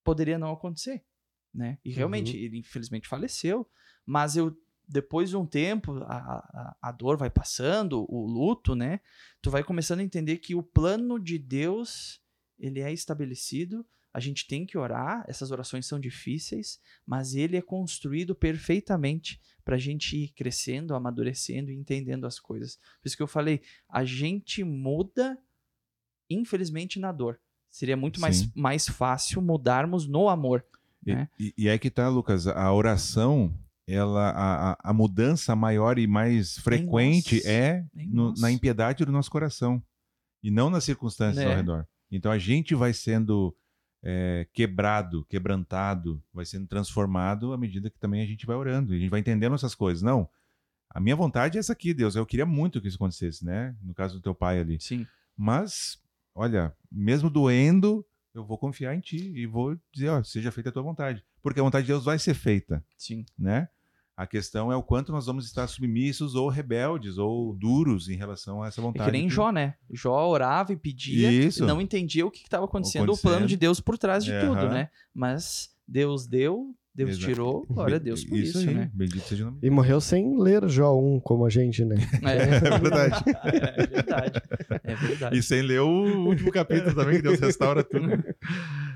poderia não acontecer, né? E realmente, ele infelizmente faleceu, mas eu depois de um tempo, a, a, a dor vai passando, o luto, né? Tu vai começando a entender que o plano de Deus, ele é estabelecido, a gente tem que orar, essas orações são difíceis, mas ele é construído perfeitamente para a gente ir crescendo, amadurecendo e entendendo as coisas. Por isso que eu falei, a gente muda, infelizmente, na dor. Seria muito mais, mais fácil mudarmos no amor. E, né? e, e é que tá, Lucas, a oração, ela, a, a- mudança maior e mais frequente nós. é no- na impiedade do nosso coração e não nas circunstâncias Né? ao redor. Então a gente vai sendo é, quebrado, quebrantado, vai sendo transformado à medida que também a gente vai orando. E a gente vai entendendo essas coisas. Não, a minha vontade é essa aqui, Deus. Eu queria muito que isso acontecesse, né? No caso do teu pai ali. Sim. Mas, olha, mesmo doendo, eu vou confiar em ti e vou dizer, ó, seja feita a tua vontade. Porque a vontade de Deus vai ser feita, Sim. né? A questão é o quanto nós vamos estar submissos ou rebeldes ou duros em relação a essa É vontade. que nem que- Jó, né? Jó orava e pedia, Isso. e não entendia o que estava acontecendo, o Acontecendo. plano de Deus por trás de É, tudo, aham. né? Mas Deus deu, Deus Exato. tirou, glória a Deus por isso, aí, né? Bendito seja o nome. E morreu sem ler Jó 1, como a gente, né? É verdade. É verdade. É verdade. E sem ler o último capítulo também, que Deus restaura tudo.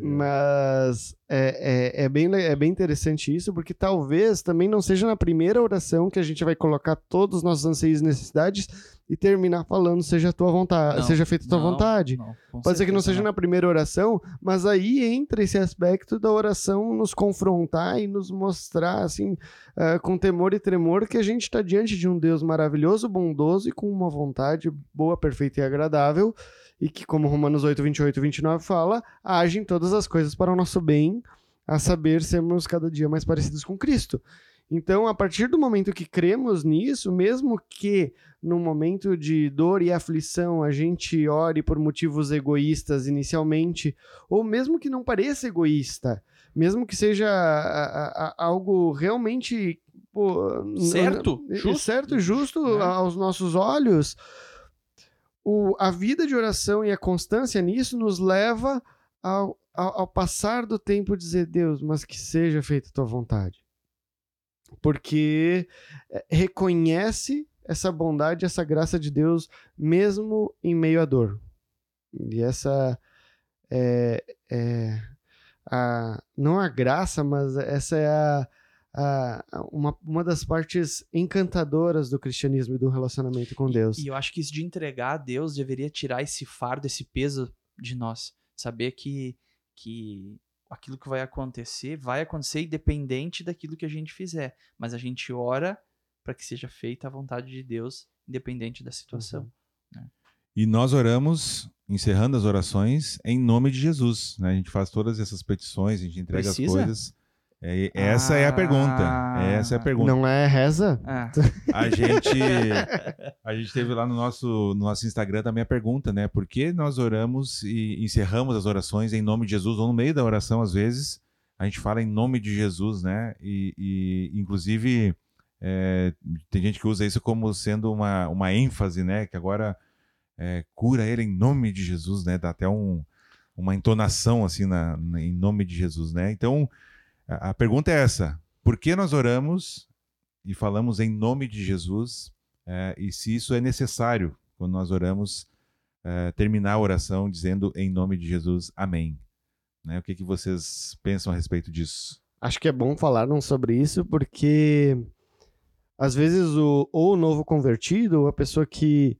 Mas é, é, é, bem, é bem interessante isso, porque talvez também não seja na primeira oração que a gente vai colocar todos os nossos anseios e necessidades e terminar falando seja a tua vontade, Não, seja feita a tua não, vontade. não, Pode ser que não seja na primeira oração, mas aí entra esse aspecto da oração nos confrontar e nos mostrar, assim, ah, com temor e tremor, que a gente está diante de um Deus maravilhoso, bondoso e com uma vontade boa, perfeita e agradável, e que, como Romanos 8, 28 e 29 fala, age em todas as coisas para o nosso bem, a saber, sermos cada dia mais parecidos com Cristo. Então, a partir do momento que cremos nisso, mesmo que num momento de dor e aflição a gente ore por motivos egoístas inicialmente, ou mesmo que não pareça egoísta, mesmo que seja a- a- a- algo realmente pô, Certo, justo, certo e justo né? aos nossos olhos, o- a vida de oração e a constância nisso nos leva ao, ao, ao passar do tempo dizer, Deus, mas que seja feita a tua vontade. Porque eh, reconhece essa bondade, essa graça de Deus, mesmo em meio à dor. E essa é, é a, não a graça, mas essa é a, a- uma, uma das partes encantadoras do cristianismo e do relacionamento com Deus. E eu acho que isso de entregar a Deus deveria tirar esse fardo, esse peso de nós. Saber que, que aquilo que vai acontecer, vai acontecer independente daquilo que a gente fizer. Mas a gente ora para que seja feita a vontade de Deus, independente da situação. E nós oramos, encerrando as orações, em nome de Jesus. Né? A gente faz todas essas petições, a gente entrega as Precisa? coisas. É, essa é a pergunta. Ah. Essa é a pergunta. Não é reza? Ah, A gente, a gente teve lá no nosso, no nosso Instagram também a pergunta, né? Por que nós oramos e encerramos as orações em nome de Jesus? Ou no meio da oração, às vezes, a gente fala em nome de Jesus, né? E, e, inclusive, é, tem gente que usa isso como sendo uma, uma ênfase, né? Que agora é, cura ele em nome de Jesus, né? Dá até um, uma entonação assim na, na- em nome de Jesus, né? Então, a, pergunta é essa: por que nós oramos e falamos em nome de Jesus? é, e se isso é necessário quando nós oramos, é, terminar a oração dizendo em nome de Jesus, Amém. Né? O que, que vocês pensam a respeito disso? Acho que é bom falarmos sobre isso, porque às vezes o, ou o novo convertido, ou a pessoa que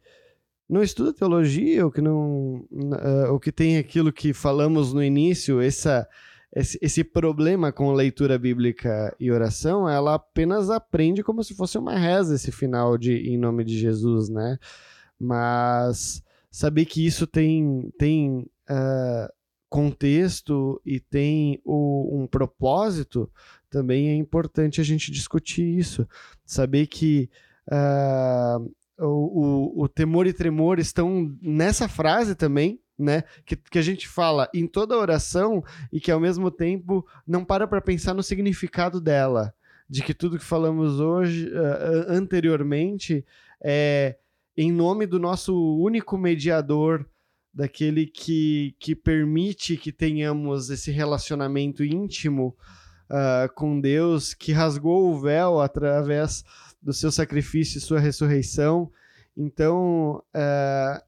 não estuda teologia, ou que não. eh, ou que tem aquilo que falamos no início, essa, esse, esse problema com leitura bíblica e oração, ela apenas aprende como se fosse uma reza esse final de em nome de Jesus, né? Mas saber que isso tem, tem ah, contexto e tem o- um propósito, também é importante a gente discutir isso. Saber que ah, o, o, o temor e tremor estão nessa frase também, né? Que, que a gente fala em toda oração e que ao mesmo tempo não para para pensar no significado dela. de que tudo que falamos hoje, uh, anteriormente, é em nome do nosso único mediador, daquele que, que permite que tenhamos esse relacionamento íntimo uh, com Deus, que rasgou o véu através do seu sacrifício e sua ressurreição. Então, uh,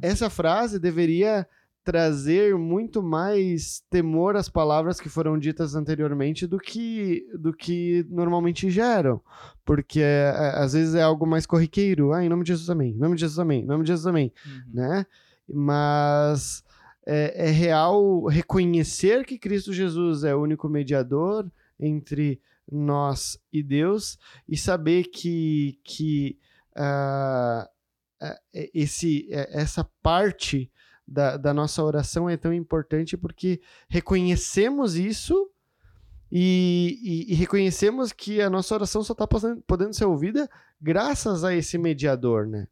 essa frase deveria trazer muito mais temor às palavras que foram ditas anteriormente do que do que normalmente geram, porque é, às vezes é algo mais corriqueiro, ah, em nome de Jesus amém, em nome de Jesus amém, em nome de Jesus amém, uhum. né? Mas é, é real reconhecer que Cristo Jesus é o único mediador entre nós e Deus e saber que que uh, esse essa parte da, da nossa oração é tão importante porque reconhecemos isso e, e, e, reconhecemos que a nossa oração só está podendo ser ouvida graças a esse mediador, né?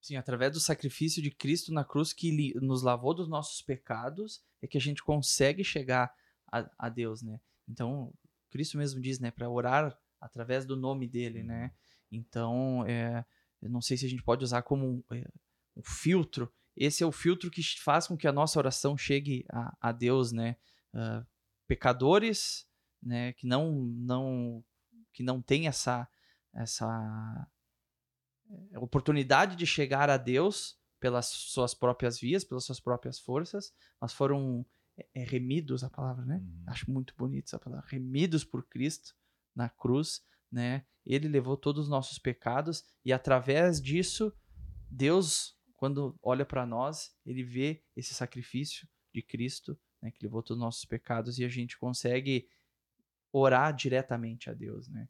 Sim, através do sacrifício de Cristo na cruz que nos lavou dos nossos pecados, é que a gente consegue chegar a, a Deus, né? Então, Cristo mesmo diz, né, para orar através do nome dele, né? Então, é, eu não sei se a gente pode usar como um, é, um filtro esse é o filtro que faz com que a nossa oração chegue a, a Deus, né? Uh, pecadores, né? Que não, não, que não tem essa, essa eh, oportunidade de chegar a Deus pelas suas próprias vias, pelas suas próprias forças, mas foram é, remidos a palavra, né? Uhum. Acho muito bonito essa palavra, remidos por Cristo na cruz, né? Ele levou todos os nossos pecados e através disso Deus quando olha para nós, ele vê esse sacrifício de Cristo, né, que levou todos os nossos pecados e a gente consegue orar diretamente a Deus, né?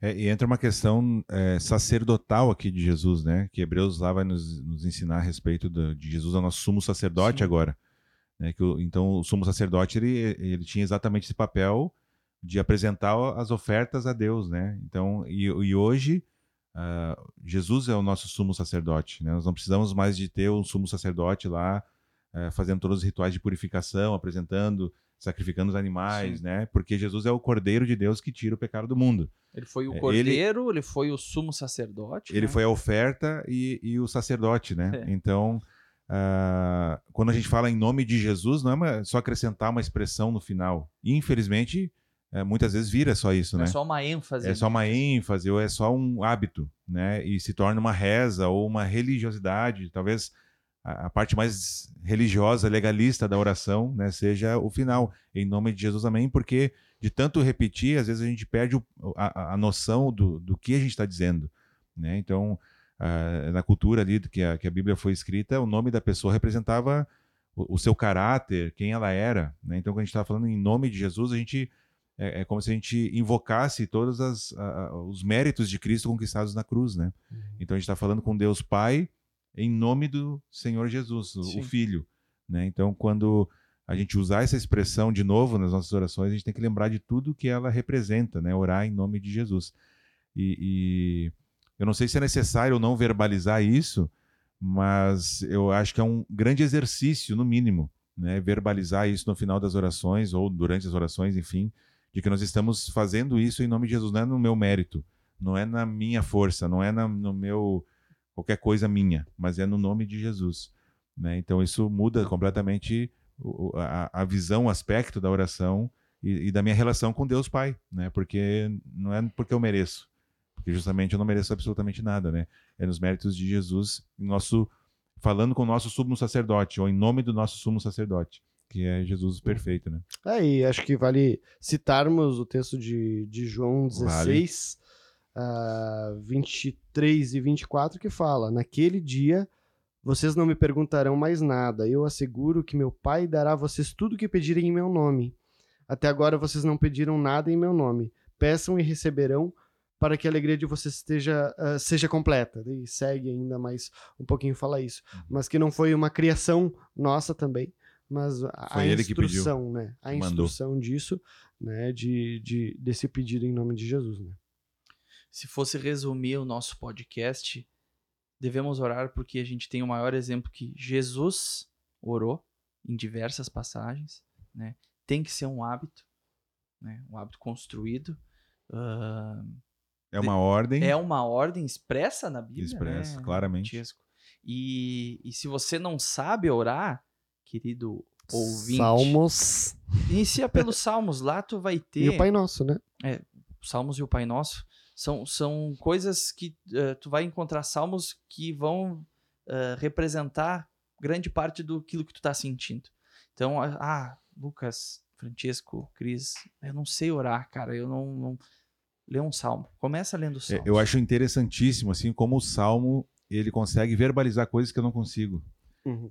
É, e entra uma questão é, sacerdotal aqui de Jesus, né? Que Hebreus lá vai nos, nos ensinar a respeito do, de Jesus, é o nosso sumo sacerdote Sim. agora. Né? Que o, então, o sumo sacerdote ele, ele tinha exatamente esse papel de apresentar as ofertas a Deus, né? Então, e, e hoje Uh, Jesus é o nosso sumo sacerdote. Né? Nós não precisamos mais de ter um sumo sacerdote lá uh, fazendo todos os rituais de purificação, apresentando, sacrificando os animais, Sim. né? Porque Jesus é o Cordeiro de Deus que tira o pecado do mundo. Ele foi o é, Cordeiro, ele, ele foi o sumo sacerdote. Ele né? foi a oferta e, e o sacerdote, né? É. Então, uh, quando a gente fala em nome de Jesus, não é só acrescentar uma expressão no final. Infelizmente, é, muitas vezes vira só isso, é né? É só uma ênfase. É só uma ênfase ou é só um hábito, né? E se torna uma reza ou uma religiosidade, talvez a, a parte mais religiosa, legalista da oração, né, seja o final, em nome de Jesus, amém, porque de tanto repetir, às vezes a gente perde o, a, a, noção do, do que a gente está dizendo, né? Então, na cultura ali que a, que a Bíblia foi escrita, o nome da pessoa representava o, o seu caráter, quem ela era, né? Então, quando a gente está falando em nome de Jesus, a gente é, é como se a gente invocasse todos as, a, os méritos de Cristo conquistados na cruz, né? Uhum. Então a gente está falando com Deus Pai em nome do Senhor Jesus, o, o Filho, né? Então quando a gente usar essa expressão de novo nas nossas orações, a gente tem que lembrar de tudo que ela representa, né? Orar em nome de Jesus. E, e eu não sei se é necessário ou não verbalizar isso, mas eu acho que é um grande exercício, no mínimo, né? Verbalizar isso no final das orações ou durante as orações, enfim, de que nós estamos fazendo isso em nome de Jesus, não é no meu mérito, não é na minha força, não é na, no meu qualquer coisa minha, mas é no nome de Jesus. Né? Então isso muda completamente a, a visão, o aspecto da oração e, e, da minha relação com Deus Pai, né? Porque não é porque eu mereço, porque justamente eu não mereço absolutamente nada, né? É nos méritos de Jesus, nosso falando com o nosso sumo sacerdote ou em nome do nosso sumo sacerdote que é Jesus perfeito, né? É, e acho que vale citarmos o texto de, de João 16, vale. uh, 23 e 24, que fala: Naquele dia vocês não me perguntarão mais nada, eu asseguro que meu Pai dará a vocês tudo o que pedirem em meu nome. Até agora vocês não pediram nada em meu nome. Peçam e receberão, para que a alegria de vocês esteja, uh, seja completa. E segue ainda mais um pouquinho fala isso. Uhum. Mas que não foi uma criação nossa também, mas a, Foi a instrução, né? A instrução Mandou. disso, né? De, de, desse pedido em nome de Jesus, né? Se fosse resumir o nosso podcast, devemos orar porque a gente tem o maior exemplo que Jesus orou em diversas passagens, né? Tem que ser um hábito, né? Um hábito construído ah, É uma ordem é uma ordem expressa na Bíblia. expressa, né, claramente. E, e se você não sabe orar, querido ouvinte, Salmos inicia pelos Salmos. Lá tu vai ter. e o Pai Nosso, né? Salmos e o Pai Nosso são, são coisas que eh, tu vai encontrar salmos que vão eh, representar grande parte do aquilo que tu tá sentindo. Então, ah, ah, Lucas, Francesco, Cris, eu não sei orar, cara, eu não, não... lê um salmo. Começa lendo o É, salmo. Eu acho interessantíssimo, assim, como o Salmo, ele consegue verbalizar coisas que eu não consigo.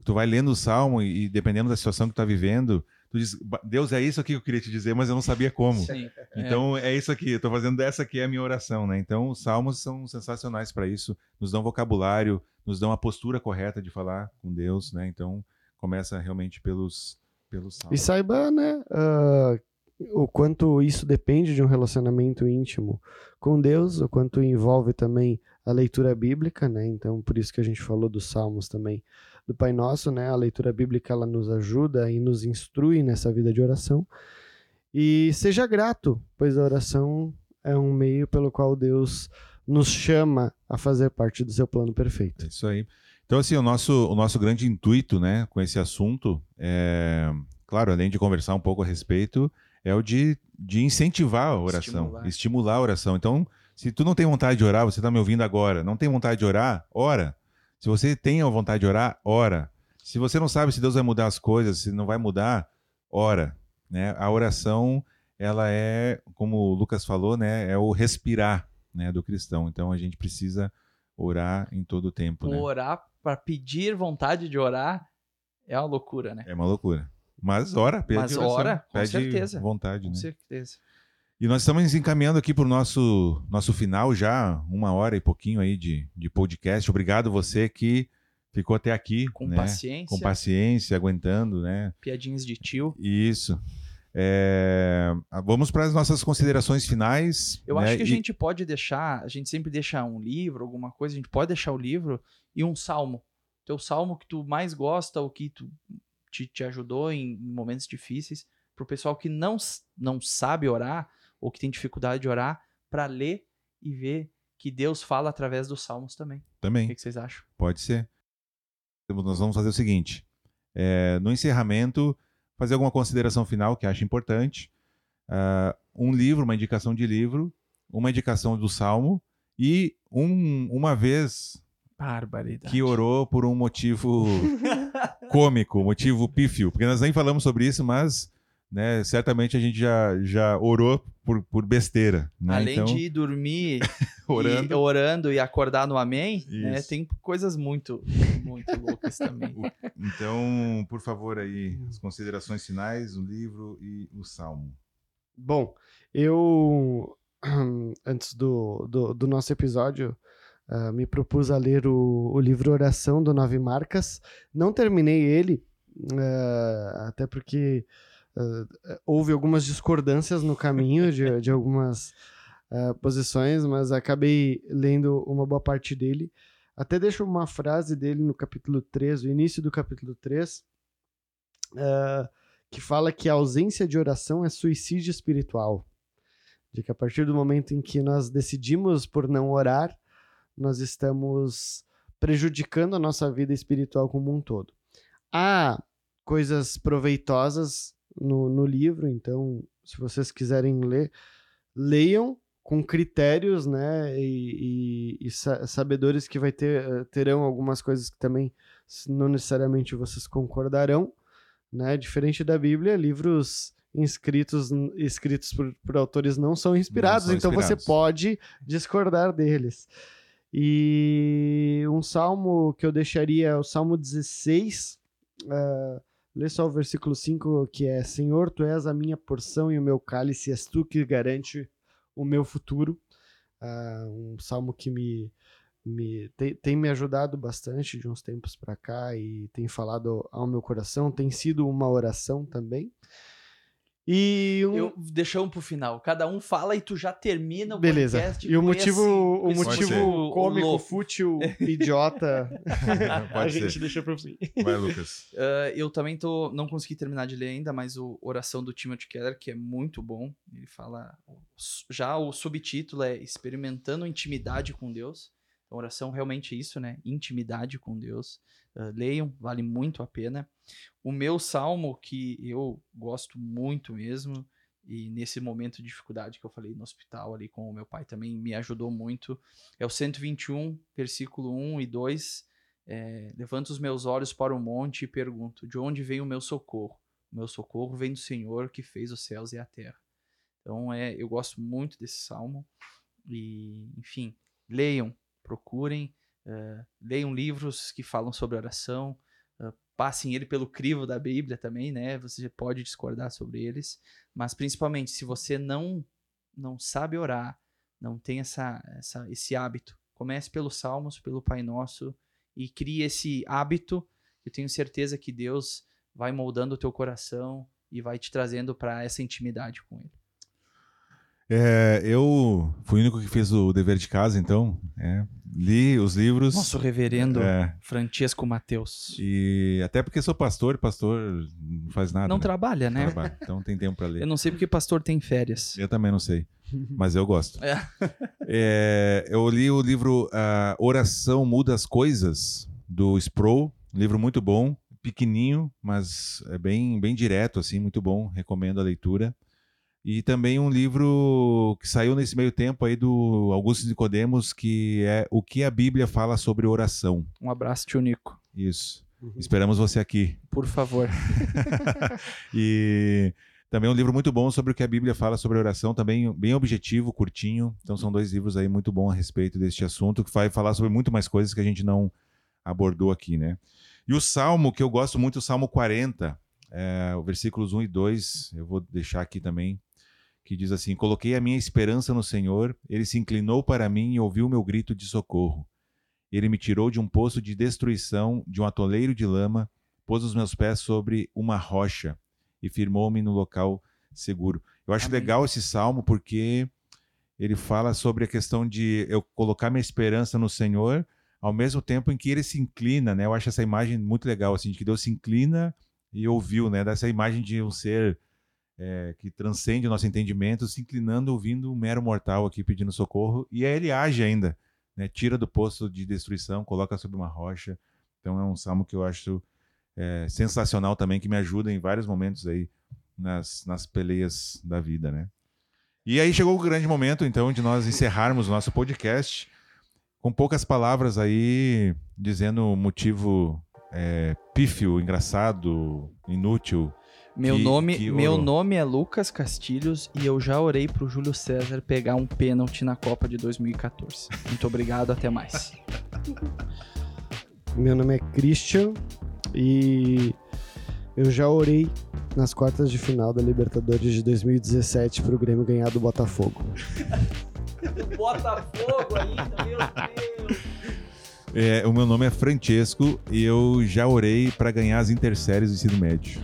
Tu vai lendo o Salmo e, e dependendo da situação que tu tá vivendo, tu diz, "Ba- Deus, é isso aqui que eu queria te dizer, mas eu não sabia como. Sim. Então é isso aqui, eu tô fazendo dessa aqui é a minha oração, né? Então os salmos são sensacionais para isso, nos dão vocabulário, nos dão a postura correta de falar com Deus, né? Então começa realmente pelos pelos E salmos. saiba, né, ah, o quanto isso depende de um relacionamento íntimo com Deus, o quanto envolve também a leitura bíblica, né? Então, por isso que a gente falou dos Salmos também, do Pai Nosso, né? A leitura bíblica ela nos ajuda e nos instrui nessa vida de oração. E seja grato, pois a oração é um meio pelo qual Deus nos chama a fazer parte do seu plano perfeito. É isso aí. Então assim, o nosso o nosso grande intuito, né, com esse assunto é, claro, além de conversar um pouco a respeito, é o de, de incentivar a oração, Estimular. estimular. a oração. Então, se tu não tem vontade de orar, você está me ouvindo agora, não tem vontade de orar, ora. Se você tem a vontade de orar, ora. Se você não sabe se Deus vai mudar as coisas, se não vai mudar, ora. Né? A oração, ela é, como o Lucas falou, né, é o respirar né, do cristão. Então, a gente precisa orar em todo o tempo. Né? Orar para pedir vontade de orar é uma loucura, né? É uma loucura. Mas ora, pede Mas oração, ora, com pede certeza. vontade, Com né? certeza. E nós estamos encaminhando aqui para o nosso, nosso final já, uma hora e pouquinho aí de, de podcast. Obrigado você que ficou até aqui, Com né? paciência, Com paciência, aguentando, né? piadinhas de tio. Isso. É, Vamos para as nossas considerações finais. Eu né? acho que a E- gente pode deixar, a gente sempre deixa um livro, alguma coisa, a gente pode deixar o livro e um salmo. Teu salmo que tu mais gosta, ou que tu te, te ajudou em, momentos difíceis, pro pessoal que não, não sabe orar, ou que tem dificuldade de orar, para ler e ver que Deus fala através dos salmos também. O Também. que, que vocês acham? Pode ser. Nós vamos fazer o seguinte: é, no encerramento, fazer alguma consideração final que acha importante. Ah, um livro, uma indicação de livro, uma indicação do Salmo e um- uma vez Barbaridade. que orou por um motivo cômico, motivo pífio, porque nós nem falamos sobre isso, mas né, certamente a gente já, já orou por, por besteira. Né? Além então, de ir dormir orando. e, orando e acordar no amém, né, tem coisas muito, muito loucas também. Então, por favor, aí, as considerações finais, o livro e o Salmo. Bom, eu, antes do, do, do nosso episódio, ah, me propus a ler o, o livro Oração do Nove Marcas. Não terminei ele, ah, até porque ah, houve algumas discordâncias no caminho de, de algumas ah, posições, mas acabei lendo uma boa parte dele. Até deixo uma frase dele no capítulo 3, o início do capítulo 3, ah, que fala que a ausência de oração é suicídio espiritual. De que a partir do momento em que nós decidimos por não orar, nós estamos prejudicando a nossa vida espiritual como um todo. Há coisas proveitosas no, no livro, então, se vocês quiserem ler, leiam com critérios, né, e, e- e sa- sabedores que vai ter, eh, terão algumas coisas que também não necessariamente vocês concordarão, né? Diferente da Bíblia, livros inscritos, escritos por, por autores não são inspirados, são então você pode discordar deles. E um salmo que eu deixaria é o Salmo 16. Uh, lê só o versículo 5, que é: Senhor, tu és a minha porção e o meu cálice, és tu que garante o meu futuro. Ah, um salmo que me, me tem, tem me ajudado bastante de uns tempos para cá e tem falado ao meu coração, tem sido uma oração também. E um... Eu deixamos pro final. Cada um fala e tu já termina o Beleza. podcast. E o motivo, esse- o esse motivo cômico, louco. fútil, idiota, a gente ser. deixa pro fim. Vai, Lucas. Ah, eu também tô, não consegui terminar de ler ainda, mas o Oração do Timothy Keller, que é muito bom. Ele fala. Já o subtítulo é Experimentando Intimidade com Deus. Então, oração realmente é isso, né? Intimidade com Deus. Ah, leiam, vale muito a pena. O meu salmo, que eu gosto muito mesmo, e nesse momento de dificuldade que eu falei no hospital ali com o meu pai também me ajudou muito, é o 121, versículo 1 e 2. É, levanto os meus olhos para o monte e pergunto: de onde vem o meu socorro? O meu socorro vem do Senhor que fez os céus e a terra. Então, é, eu gosto muito desse salmo. E, enfim, leiam, procurem, eh, leiam livros que falam sobre oração, eh, passem ele pelo crivo da Bíblia também, né? Você pode discordar sobre eles, mas principalmente se você não não sabe orar, não tem essa, essa esse hábito, comece pelos Salmos, pelo Pai Nosso e crie esse hábito. Eu tenho certeza que Deus vai moldando o teu coração e vai te trazendo para essa intimidade com Ele. É, eu fui o único que fez o dever de casa, então. é, li os livros. Nosso reverendo É, Francesco Mateus. e até porque sou pastor, pastor não faz nada. Não né? trabalha, né? Trabalha, então tem tempo para ler. Eu não sei porque pastor tem férias. Eu também não sei, mas eu gosto. É. É, eu li o livro ah, Oração Muda as Coisas, do Sproul, um livro muito bom, pequenininho, mas é bem, bem direto, assim, muito bom, recomendo a leitura. E também um livro que saiu nesse meio tempo aí do Augusto Nicodemos, que é O que a Bíblia fala sobre oração. Um abraço, tio Nico. Isso. Uhum. Esperamos você aqui. Por favor. e também um livro muito bom sobre o que a Bíblia fala sobre oração, também bem objetivo, curtinho. Então são dois livros aí muito bons a respeito deste assunto, que vai falar sobre muito mais coisas que a gente não abordou aqui, né? E o Salmo, que eu gosto muito, o Salmo 40, é, o versículos 1 e 2, eu vou deixar aqui também, que diz assim: Coloquei a minha esperança no Senhor, ele se inclinou para mim e ouviu meu grito de socorro. Ele me tirou de um poço de destruição, de um atoleiro de lama, pôs os meus pés sobre uma rocha e firmou-me no local seguro. Eu acho Amém. legal esse salmo porque ele fala sobre a questão de eu colocar minha esperança no Senhor, ao mesmo tempo em que ele se inclina, né? Eu acho essa imagem muito legal, assim, de que Deus se inclina e ouviu, né? Dessa imagem de um ser é, que transcende o nosso entendimento, se inclinando, ouvindo um mero mortal aqui pedindo socorro, e aí ele age ainda, né? Tira do poço de destruição, coloca sobre uma rocha. Então é um salmo que eu acho é, sensacional também, que me ajuda em vários momentos aí nas, nas peleias da vida, né? E aí chegou o grande momento, então, de nós encerrarmos o nosso podcast com poucas palavras aí, dizendo o motivo é, pífio, engraçado, inútil. Meu, Que- nome, que meu nome é Lucas Castilhos e eu já orei pro Júlio César pegar um pênalti na Copa de 2014. Muito obrigado, até mais. Meu nome é Christian e eu já orei nas quartas de final da Libertadores de 2017 pro Grêmio ganhar do Botafogo. Botafogo ainda, meu Deus. É, o meu nome é Francesco e eu já orei para ganhar as interséries do ensino médio.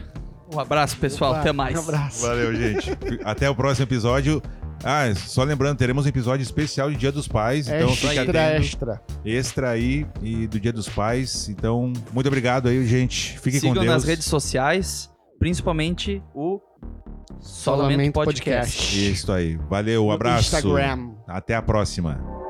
Um abraço, pessoal, Opa, até mais. Um abraço. Valeu, gente. Até o próximo episódio. Ah, só lembrando, teremos um episódio especial de Dia dos Pais, então fique extra, atento. extra. Extra aí e do Dia dos Pais. Então, muito obrigado aí, gente. Fiquem Sigam com Deus. nas redes sociais, principalmente o Solamente Solamente Podcast. Podcast. Isso aí. Valeu, um abraço. Instagram. Até a próxima.